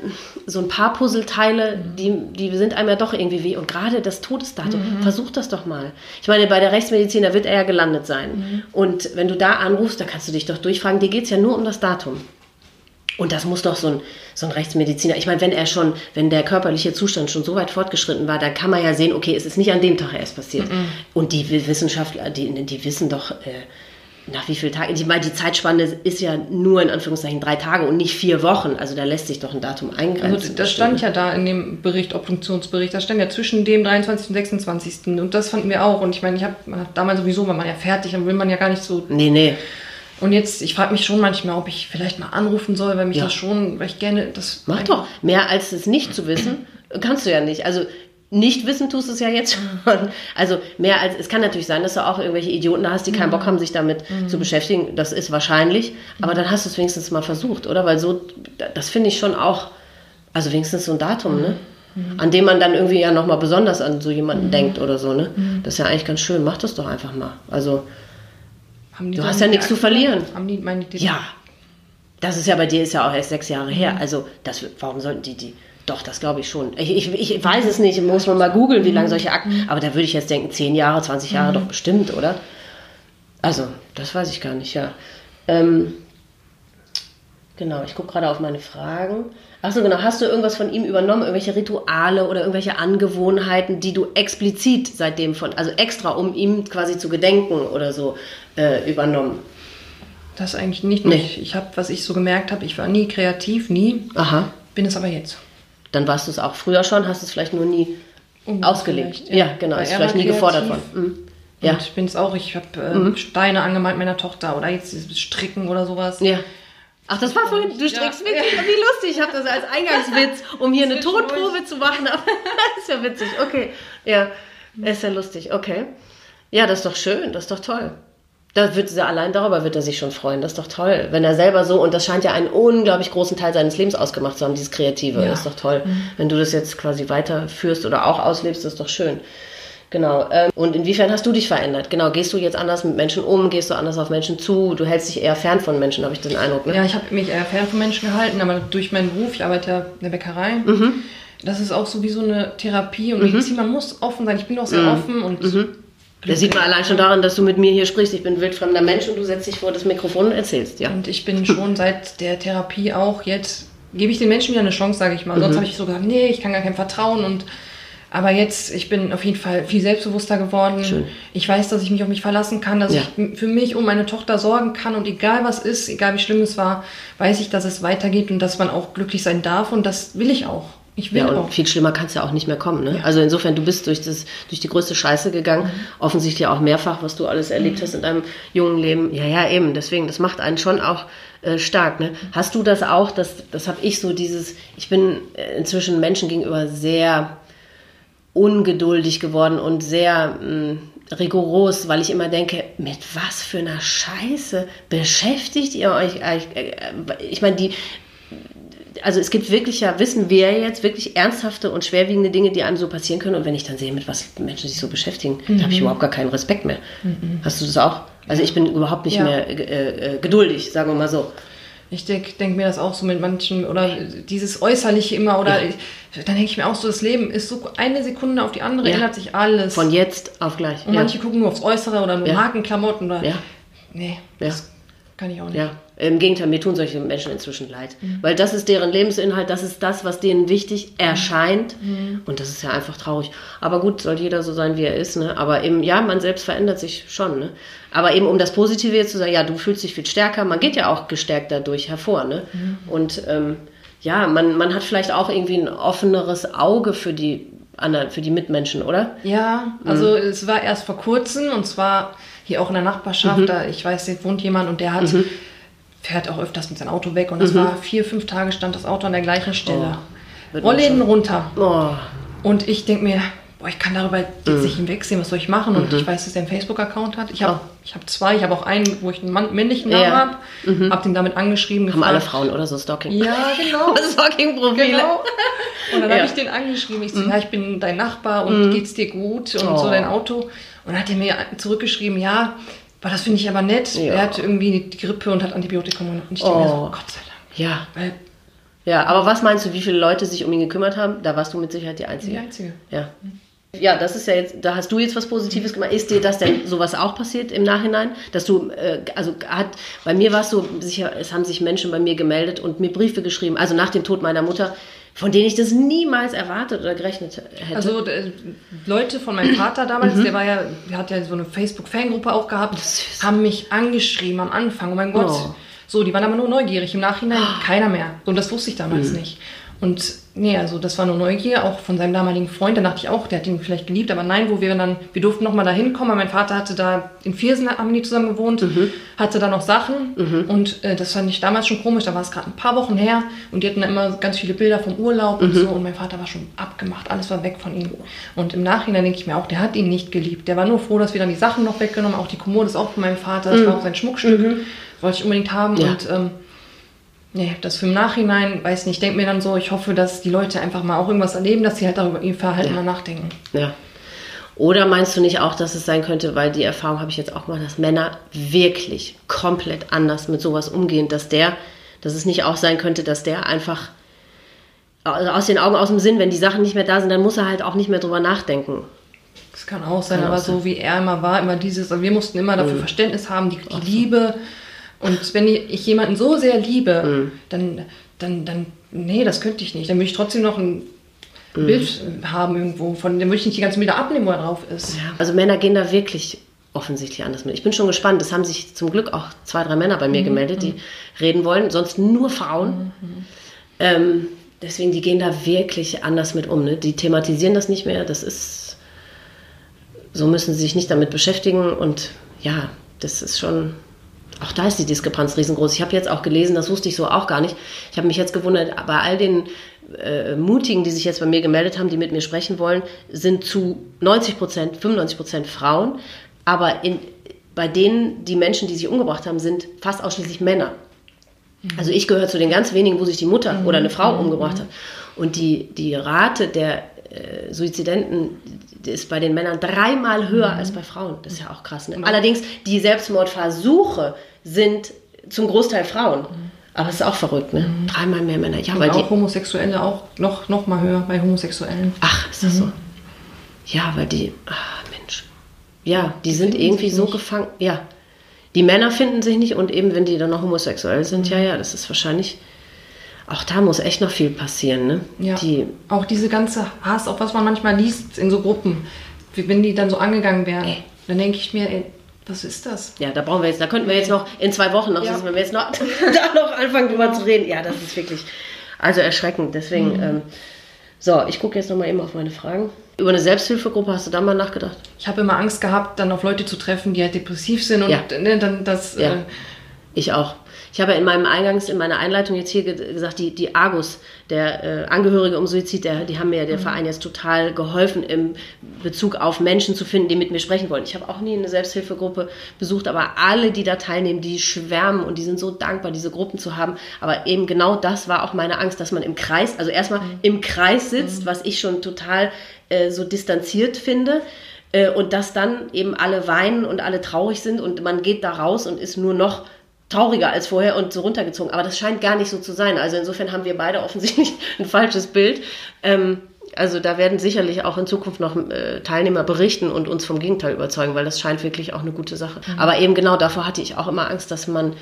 so ein paar Puzzleteile, die, die sind einem ja doch irgendwie weh. Und gerade das Todesdatum, mhm. versuch das doch mal. Ich meine, bei der Rechtsmedizin, da wird er ja gelandet sein. Mhm. Und wenn du da anrufst, da kannst du dich doch durchfragen, dir geht es ja nur um das Datum. Und das muss doch so ein, so ein Rechtsmediziner, ich meine, wenn er schon, wenn der körperliche Zustand schon so weit fortgeschritten war, dann kann man ja sehen, okay, es ist nicht an dem Tag erst passiert. Mhm. Und die Wissenschaftler, die, die wissen doch, äh, nach wie vielen Tagen? Ich meine, die Zeitspanne ist ja nur in Anführungszeichen drei Tage und nicht vier Wochen. Also da lässt sich doch ein Datum eingrenzen. Also das stand ja da in dem Bericht, Obduktionsbericht, das stand ja zwischen dem 23. und 26. Und das fanden wir auch. Und ich meine, ich habe damals sowieso, war man ja fertig, dann will man ja gar nicht so. Nee, nee. Und jetzt, ich frage mich schon manchmal, ob ich vielleicht mal anrufen soll, weil mich ja. das schon, weil ich gerne das. Mach doch. Mehr als es nicht zu wissen, kannst du ja nicht. Also nicht wissen tust du es ja jetzt schon. Also mehr als, es kann natürlich sein, dass du auch irgendwelche Idioten hast, die keinen Bock haben, sich damit mhm. zu beschäftigen. Das ist wahrscheinlich. Aber dann hast du es wenigstens mal versucht, oder? Weil so, das finde ich schon auch, also wenigstens so ein Datum, ne? Mhm. An dem man dann irgendwie ja nochmal besonders an so jemanden mhm. denkt oder so, ne? Mhm. Das ist ja eigentlich ganz schön. Mach das doch einfach mal. Also, du hast ja nichts zu verlieren. Haben die, meine die ja. Das ist ja bei dir ist ja auch erst sechs Jahre her. Mhm. Also, das, warum sollten die die doch, das glaube ich schon. Ich, ich, ich, weiß es nicht, muss man mal googeln, wie lange solche Akten. Mhm. Aber da würde ich jetzt denken, 10 Jahre, 20 Jahre mhm. doch bestimmt, oder? Also, das weiß ich gar nicht, ja. Ähm, genau, ich gucke gerade auf meine Fragen. Achso, genau. Hast du irgendwas von ihm übernommen? Irgendwelche Rituale oder irgendwelche Angewohnheiten, die du explizit seitdem von, also extra, um ihm quasi zu gedenken oder so, äh, übernommen? Das eigentlich nicht. Nee. Ich, ich habe, was ich so gemerkt habe, ich war nie kreativ, nie. Aha. Bin es aber jetzt dann warst du es auch früher schon, hast es vielleicht nur nie Unbedingt ausgelegt. Ja, ja genau, ist vielleicht nie gefordert worden. Mhm. Ja. Und ich bin es auch, ich habe äh, mhm. Steine angemalt meiner Tochter oder jetzt dieses Stricken oder sowas. Ja. Ach, das war vorhin, du strickst ja. wirklich, wie lustig, ich habe das als Eingangswitz, um hier eine Tonprobe zu machen, aber das ist ja witzig, okay. Ja, ist ja lustig, okay. Ja, das ist doch schön, das ist doch toll. Da wird er allein darüber wird er sich schon freuen. Das ist doch toll. Wenn er selber so, und das scheint ja einen unglaublich großen Teil seines Lebens ausgemacht zu haben, dieses Kreative. Ja. Das ist doch toll. Mhm. Wenn du das jetzt quasi weiterführst oder auch auslebst, das ist doch schön. Genau. Ähm, und inwiefern hast du dich verändert? Genau, gehst du jetzt anders mit Menschen um? Gehst du anders auf Menschen zu? Du hältst dich eher fern von Menschen, habe ich den Eindruck. Ne? Ja, ich habe mich eher fern von Menschen gehalten, aber durch meinen Beruf, ich arbeite ja in der Bäckerei. Mhm. Das ist auch so wie so eine Therapie und mhm. Medizin. Man muss offen sein. Ich bin auch sehr mhm. offen und mhm. Das sieht man allein schon daran, dass du mit mir hier sprichst. Ich bin wildfremder Mensch und du setzt dich vor das Mikrofon und erzählst, ja. Und ich bin schon seit der Therapie auch jetzt, gebe ich den Menschen wieder eine Chance, sage ich mal. Sonst mhm. habe ich so gesagt, nee, ich kann gar kein Vertrauen und aber jetzt, ich bin auf jeden Fall viel selbstbewusster geworden. Schön. Ich weiß, dass ich mich auf mich verlassen kann, dass ja. ich für mich und meine Tochter sorgen kann und egal was ist, egal wie schlimm es war, weiß ich, dass es weitergeht und dass man auch glücklich sein darf und das will ich auch. Ich will ja, und auch. viel schlimmer kann es ja auch nicht mehr kommen. Ne? Ja. Also insofern, du bist durch, das, durch die größte Scheiße gegangen, mhm. offensichtlich auch mehrfach, was du alles erlebt mhm. hast in deinem jungen Leben. Ja, ja, eben. Deswegen, das macht einen schon auch äh, stark. Ne? Hast du das auch, das, das habe ich so dieses, ich bin äh, inzwischen Menschen gegenüber sehr ungeduldig geworden und sehr mh, mm, rigoros, weil ich immer denke, mit was für einer Scheiße beschäftigt ihr euch? Äh, ich meine, die also es gibt wirklich ja, wissen wir jetzt, wirklich ernsthafte und schwerwiegende Dinge, die einem so passieren können. Und wenn ich dann sehe, mit was Menschen sich so beschäftigen, mhm. da habe ich überhaupt gar keinen Respekt mehr. Mhm. Hast du das auch? Also ich bin überhaupt nicht ja. mehr äh, äh, geduldig, sagen wir mal so. Ich denke denk mir das auch so mit manchen, oder dieses Äußerliche immer, oder ja. ich, dann denke ich mir auch so, das Leben ist so eine Sekunde auf die andere, ja. ändert sich alles. Von jetzt auf gleich. Und manche gucken nur aufs Äußere oder nur Markenklamotten oder. Ja. Nee, das kann ich auch nicht. Im Gegenteil, mir tun solche Menschen inzwischen leid. Mhm. Weil das ist deren Lebensinhalt, das ist das, was denen wichtig erscheint. Mhm. Und das ist ja einfach traurig. Aber gut, soll jeder so sein, wie er ist. Ne? Aber eben, ja, man selbst verändert sich schon. Ne? Aber eben, um das Positive jetzt zu sagen, ja, du fühlst dich viel stärker, man geht ja auch gestärkt dadurch hervor. Ne? Mhm. Und ähm, ja, man, man hat vielleicht auch irgendwie ein offeneres Auge für die anderen, für die Mitmenschen, oder? Ja, also mhm. es war erst vor kurzem und zwar hier auch in der Nachbarschaft, mhm. da ich weiß, jetzt wohnt jemand und der hat, mhm. Fährt auch öfters mit seinem Auto weg und das mhm. war vier, fünf Tage stand das Auto an der gleichen Stelle. Oh, Rollläden runter. Oh. Und ich denke mir, boah, ich kann darüber jetzt mhm. nicht hinwegsehen, was soll ich machen? Und mhm. ich weiß, dass er einen Facebook-Account hat. Ich habe oh. hab zwei, ich habe auch einen, wo ich einen Mann, männlichen Namen ja. habe, mhm. habe den damit angeschrieben. Haben gefragt. alle Frauen oder so Stalking? Ja, genau. Stalking-Profile. Genau. Und dann ja. habe ich den angeschrieben. Ich so, mhm. ja, ich bin dein Nachbar und mhm. geht's dir gut und oh. so dein Auto. Und dann hat er mir zurückgeschrieben, ja, aber das finde ich aber nett. Ja. Er hat irgendwie die Grippe und hat Antibiotikum und ich denke oh. mir so. Gott sei Dank. Ja. Weil Ja, aber was meinst du, wie viele Leute sich um ihn gekümmert haben? Da warst du mit Sicherheit die Einzige. Die Einzige. Ja. Ja, das ist ja jetzt, da hast du jetzt was Positives gemacht. Ist dir das denn sowas auch passiert im Nachhinein? Dass du, äh, also hat, bei mir war es so, sicher, es haben sich Menschen bei mir gemeldet und mir Briefe geschrieben, also nach dem Tod meiner Mutter, von denen ich das niemals erwartet oder gerechnet hätte. Also äh, Leute von meinem Vater damals, der war ja, der hat ja so eine Facebook-Fangruppe auch gehabt, haben mich angeschrieben am Anfang. Oh mein Gott. Oh. So, die waren aber nur neugierig. Im Nachhinein keiner mehr. So, das wusste ich damals nicht. Und nee, also das war nur Neugier, auch von seinem damaligen Freund. Da dachte ich auch, der hat ihn vielleicht geliebt, aber nein, wo wir dann, wir durften noch mal da hinkommen. weil Mein Vater hatte da in Viersen, haben die zusammen gewohnt, hatte da noch Sachen. Und äh, das fand ich damals schon komisch. Da war es gerade ein paar Wochen her und die hatten da immer ganz viele Bilder vom Urlaub und so. Und mein Vater war schon abgemacht, alles war weg von ihm. Und im Nachhinein denke ich mir auch, der hat ihn nicht geliebt. Der war nur froh, dass wir dann die Sachen noch weggenommen. Auch die Kommode ist auch von meinem Vater, das war auch sein Schmuckstück. Wollte ich unbedingt haben. Ja. Und ähm, Nee, das für im Nachhinein, weiß nicht, ich denke mir dann so, ich hoffe, dass die Leute einfach mal auch irgendwas erleben, dass sie halt darüber ihr Verhalten mal nachdenken. Ja. Oder meinst du nicht auch, dass es sein könnte, weil die Erfahrung habe ich jetzt auch mal, dass Männer wirklich komplett anders mit sowas umgehen, dass der, dass es nicht auch sein könnte, dass der einfach aus den Augen, aus dem Sinn, wenn die Sachen nicht mehr da sind, dann muss er halt auch nicht mehr drüber nachdenken. Das kann auch sein, Kann auch aber sein. so wie er immer war, immer dieses, wir mussten immer dafür Verständnis haben, die, die Liebe. Und wenn ich jemanden so sehr liebe, dann, dann, dann, nee, das könnte ich nicht. Dann würde ich trotzdem noch ein Bild haben irgendwo, von dem würde ich nicht die ganzen Bilder abnehmen, wo er drauf ist. Also Männer gehen da wirklich offensichtlich anders mit. Ich bin schon gespannt. Es haben sich zum Glück auch zwei, drei Männer bei mir gemeldet, die reden wollen. Sonst nur Frauen. Ähm, deswegen, die gehen da wirklich anders mit um. Ne? Die thematisieren das nicht mehr. Das ist, so müssen sie sich nicht damit beschäftigen. Und ja, das ist schon, auch da ist die Diskrepanz riesengroß. Ich habe jetzt auch gelesen, das wusste ich so auch gar nicht. Ich habe mich jetzt gewundert, bei all den äh, Mutigen, die sich jetzt bei mir gemeldet haben, die mit mir sprechen wollen, sind zu 90 Prozent, 95 Prozent Frauen. Aber in, bei denen, die Menschen, die sich umgebracht haben, sind fast ausschließlich Männer. Also ich gehöre zu den ganz wenigen, wo sich die Mutter oder eine Frau umgebracht hat. Und die, die Rate der äh, Suizidenten ist bei den Männern dreimal höher als bei Frauen. Das ist ja auch krass. Ne? Allerdings, die Selbstmordversuche sind zum Großteil Frauen. Aber es ist auch verrückt, ne? Dreimal mehr Männer. Ja, weil Und die, auch Homosexuelle auch noch, noch mal höher bei Homosexuellen. Ach, ist das so? Ja, weil die. Ah, Mensch. Ja, die sind irgendwie so gefangen. Ja. Die Männer finden sich nicht und eben, wenn die dann noch homosexuell sind, ja, ja, das ist wahrscheinlich. Auch da muss echt noch viel passieren, ne? Ja. Die, Auch diese ganze Hass, auch was man manchmal liest in so Gruppen, wenn die dann so angegangen werden, Ey. dann denke ich mir, ey, was ist das? ja, da brauchen wir jetzt, da könnten wir jetzt noch in zwei Wochen noch, Ja. wenn wir jetzt noch, da noch anfangen drüber zu reden. Ja, das ist wirklich, also erschreckend. Deswegen, Mhm. ähm, so, ich gucke jetzt noch mal eben auf meine Fragen. Über eine Selbsthilfegruppe hast du da mal nachgedacht? Ich habe immer Angst gehabt, dann auf Leute zu treffen, die halt depressiv sind und Ja. ne, dann das. Ja. Äh, Ich auch. Ich habe ja in meinem Eingangs, in meiner Einleitung jetzt hier ge gesagt, die, die Argus, der äh, Angehörige um Suizid, der, die haben mir der Verein jetzt total geholfen im Bezug auf Menschen zu finden, die mit mir sprechen wollen. Ich habe auch nie eine Selbsthilfegruppe besucht, aber alle, die da teilnehmen, die schwärmen und die sind so dankbar, diese Gruppen zu haben. Aber eben genau das war auch meine Angst, dass man im Kreis, also erstmal im Kreis sitzt, was ich schon total äh, so distanziert finde. Äh, und dass dann eben alle weinen und alle traurig sind und man geht da raus und ist nur noch trauriger als vorher und so runtergezogen. Aber das scheint gar nicht so zu sein. Also insofern haben wir beide offensichtlich ein falsches Bild. Ähm, also da werden sicherlich auch in Zukunft noch äh, Teilnehmer berichten und uns vom Gegenteil überzeugen, weil das scheint wirklich auch eine gute Sache. Aber eben genau davor hatte ich auch immer Angst, dass man,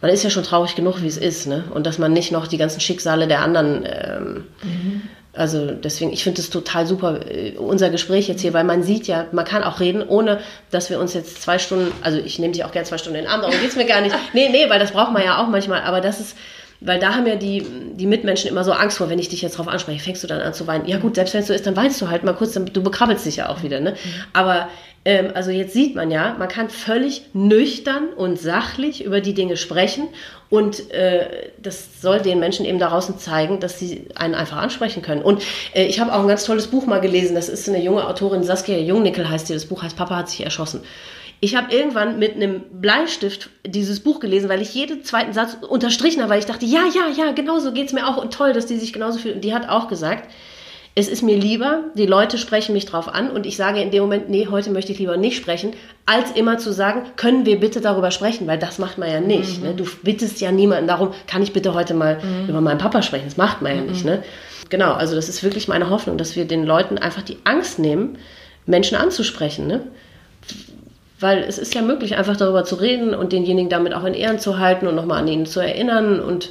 man ist ja schon traurig genug, wie es ist, ne? Und dass man nicht noch die ganzen Schicksale der anderen ähm, also deswegen, ich finde es total super, äh, unser Gespräch jetzt hier, weil man sieht ja, man kann auch reden, ohne dass wir uns jetzt zwei Stunden, also ich nehme dich auch gerne zwei Stunden in den Arm, darum geht's mir gar nicht. Nee, nee, weil das braucht man ja auch manchmal, aber das ist, weil da haben ja die, die Mitmenschen immer so Angst vor, wenn ich dich jetzt drauf anspreche, fängst du dann an zu weinen. Ja gut, selbst wenn es so ist, dann weinst du halt mal kurz, dann, du bekrabbelst dich ja auch wieder, ne? Aber ähm, also jetzt sieht man ja, man kann völlig nüchtern und sachlich über die Dinge sprechen und äh, das soll den Menschen eben da draußen zeigen, dass sie einen einfach ansprechen können. Und äh, ich habe auch ein ganz tolles Buch mal gelesen, das ist eine junge Autorin, Saskia Jungnickel heißt die, das Buch heißt Papa hat sich erschossen. Ich habe irgendwann mit einem Bleistift dieses Buch gelesen, weil ich jeden zweiten Satz unterstrichen habe, weil ich dachte, ja, ja, ja, genau so geht's mir auch und toll, dass die sich genauso fühlt. Und die hat auch gesagt, es ist mir lieber, die Leute sprechen mich drauf an und ich sage in dem Moment, nee, heute möchte ich lieber nicht sprechen, als immer zu sagen, können wir bitte darüber sprechen, weil das macht man ja nicht. Mhm. Ne? Du bittest ja niemanden darum, kann ich bitte heute mal mhm. über meinen Papa sprechen? Das macht man ja nicht. Mhm. Ne? Genau, also das ist wirklich meine Hoffnung, dass wir den Leuten einfach die Angst nehmen, Menschen anzusprechen. Ne? Weil es ist ja möglich, einfach darüber zu reden und denjenigen damit auch in Ehren zu halten und nochmal an ihn zu erinnern und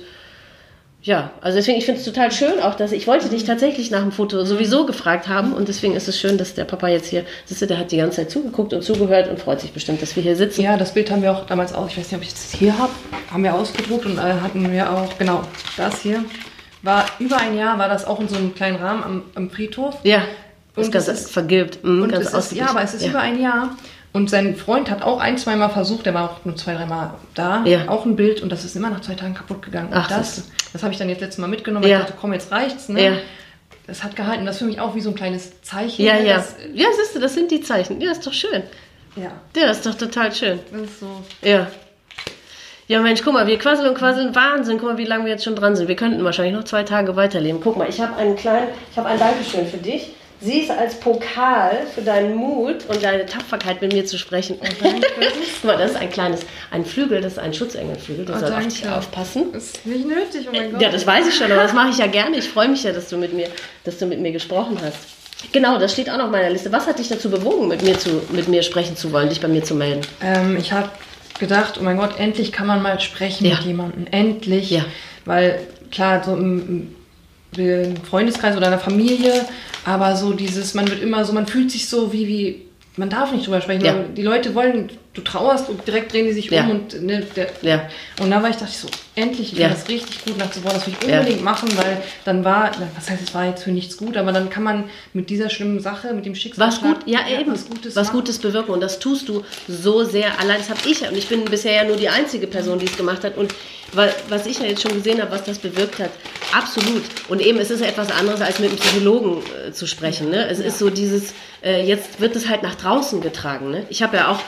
ja, also deswegen, ich finde es total schön auch, dass ich wollte dich tatsächlich nach dem Foto sowieso gefragt haben und deswegen ist es schön, dass der Papa jetzt hier, du, der hat die ganze Zeit zugeguckt und zugehört und freut sich bestimmt, dass wir hier sitzen. Ja, das Bild haben wir auch damals auch, ich weiß nicht, ob ich das hier habe, haben wir ausgedruckt und äh, hatten wir auch, genau, das hier, war über ein Jahr, war das auch in so einem kleinen Rahmen am, am Friedhof. Ja, und ist ganz vergilbt, mhm, ganz ist, Ja, aber es ist ja. über ein Jahr und sein Freund hat auch ein, zweimal versucht, der war auch nur zwei, dreimal da, ja. auch ein Bild und das ist immer nach zwei Tagen kaputt gegangen. Ach, das, das, das habe ich dann jetzt letztes Mal mitgenommen, weil ja. ich dachte, komm, jetzt reicht's. Ne? Ja. Das hat gehalten, das ist für mich auch wie so ein kleines Zeichen. Ja, ne? ja. Das, ja, siehst du, das sind die Zeichen. Ja, ist doch schön. Ja. Ja, das ist doch total schön. Das ist so. Ja. Ja, Mensch, guck mal, wir quasseln und quasseln. Wahnsinn, guck mal, wie lange wir jetzt schon dran sind. Wir könnten wahrscheinlich noch zwei Tage weiterleben. Guck mal, ich habe einen kleinen, ich habe ein Dankeschön für dich. Sieh es als Pokal für deinen Mut und deine Tapferkeit, mit mir zu sprechen. Oh, Guck mal, das ist ein kleines, ein Flügel, das ist ein Schutzengelflügel. Du oh, sollst auf dich aufpassen. Das ist nicht nötig, oh mein Gott. Ja, das weiß ich schon, aber das mache ich ja gerne. Ich freue mich ja, dass du mit mir, dass du mit mir gesprochen hast. Genau, das steht auch noch auf meiner Liste. Was hat dich dazu bewogen, mit mir, zu, mit mir sprechen zu wollen, dich bei mir zu melden? Ähm, ich habe gedacht, oh mein Gott, endlich kann man mal sprechen ja. mit jemandem. Endlich. Ja. Weil, klar, so im Freundeskreis oder einer Familie, aber so dieses, man wird immer so, man fühlt sich so wie, wie man darf nicht drüber sprechen. Ja. Die Leute wollen, du trauerst und direkt drehen die sich ja. um und ne, der, ja. und da war ich dachte ich so, endlich, ich ja. das richtig gut nach zu das will ich unbedingt machen, weil dann war, was heißt, es war jetzt für nichts gut, aber dann kann man mit dieser schlimmen Sache, mit dem Schicksal was gut, ja, eben, was Gutes, was Gutes bewirken und das tust du so sehr. Allein das habe ich und ich bin bisher ja nur die einzige Person, die es gemacht hat und was ich ja jetzt schon gesehen habe, was das bewirkt hat, absolut. Und eben, es ist ja etwas anderes, als mit einem Psychologen äh, zu sprechen. Ne? Es ja. ist so dieses, äh, jetzt wird es halt nach draußen getragen. Ne? Ich habe ja auch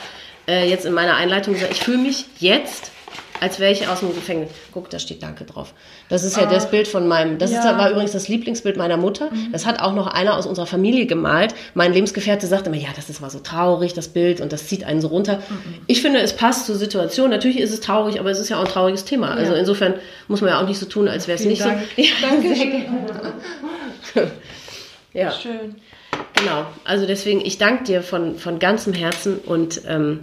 äh, jetzt in meiner Einleitung gesagt, ich fühle mich jetzt als wäre ich aus dem Gefängnis. Guck, da steht Danke drauf. Das ist ja ah, das Bild von meinem, das ja. ist, war übrigens das Lieblingsbild meiner Mutter. Mhm. Das hat auch noch einer aus unserer Familie gemalt. Mein Lebensgefährte sagte immer, ja, das ist mal so traurig, das Bild, und das zieht einen so runter. Mhm. Ich finde, es passt zur Situation. Natürlich ist es traurig, aber es ist ja auch ein trauriges Thema. Ja. Also insofern muss man ja auch nicht so tun, als wäre es nicht Dank. so. Ja, Danke. ja. Schön. Genau. Also deswegen, ich danke dir von, von ganzem Herzen und ähm,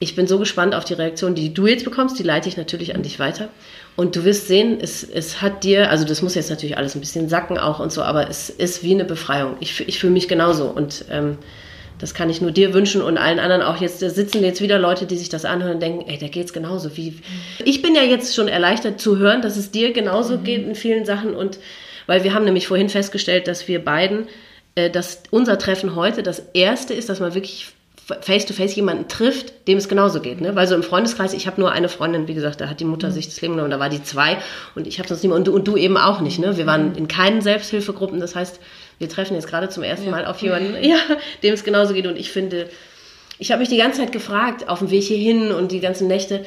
ich bin so gespannt auf die Reaktion, die du jetzt bekommst. Die leite ich natürlich an dich weiter. Und du wirst sehen, es, es hat dir, also das muss jetzt natürlich alles ein bisschen sacken auch und so, aber es ist wie eine Befreiung. Ich, ich fühle mich genauso und ähm, das kann ich nur dir wünschen und allen anderen auch. Jetzt sitzen jetzt wieder Leute, die sich das anhören und denken, ey, da geht's genauso. Wie ich bin ja jetzt schon erleichtert zu hören, dass es dir genauso mhm. geht in vielen Sachen und weil wir haben nämlich vorhin festgestellt, dass wir beiden, äh, dass unser Treffen heute das erste ist, dass man wirklich face-to-face -face jemanden trifft, dem es genauso geht. Ne? Weil so im Freundeskreis, ich habe nur eine Freundin, wie gesagt, da hat die Mutter mhm. sich das Leben genommen, da war die zwei und ich habe sonst niemand und du, und du eben auch nicht. Ne? Wir waren mhm. in keinen Selbsthilfegruppen, das heißt, wir treffen jetzt gerade zum ersten ja. Mal auf jemanden, ja, dem es genauso geht und ich finde, ich habe mich die ganze Zeit gefragt, auf dem Weg hierhin und die ganzen Nächte,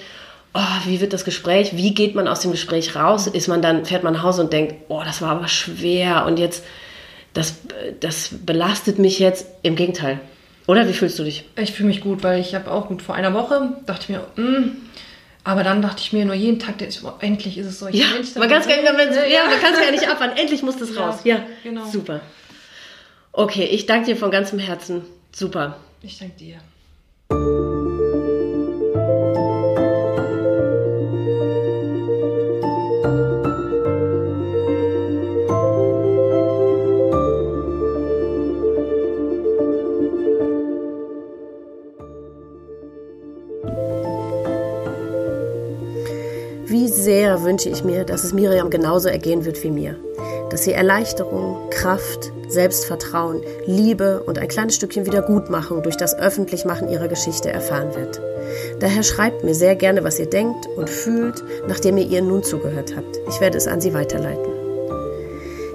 oh, wie wird das Gespräch, wie geht man aus dem Gespräch raus, ist man dann, fährt man nach Hause und denkt, oh, das war aber schwer und jetzt, das, das belastet mich jetzt, im Gegenteil, oder wie fühlst du dich? Ich fühle mich gut, weil ich habe auch gut vor einer Woche dachte ich mir, mh, mm, aber dann dachte ich mir nur jeden Tag, ist, oh, endlich ist es so. Ich ja, man kann es gar, nicht, ja, man gar nicht abwarten. Endlich muss das raus. Ja, genau. Super. Okay, ich danke dir von ganzem Herzen. Super. Ich danke dir. Sehr wünsche ich mir, dass es Miriam genauso ergehen wird wie mir. Dass sie Erleichterung, Kraft, Selbstvertrauen, Liebe und ein kleines Stückchen Wiedergutmachung durch das Öffentlichmachen ihrer Geschichte erfahren wird. Daher schreibt mir sehr gerne, was ihr denkt und fühlt, nachdem ihr ihr nun zugehört habt. Ich werde es an sie weiterleiten.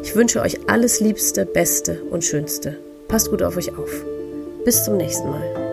Ich wünsche euch alles Liebste, Beste und Schönste. Passt gut auf euch auf. Bis zum nächsten Mal.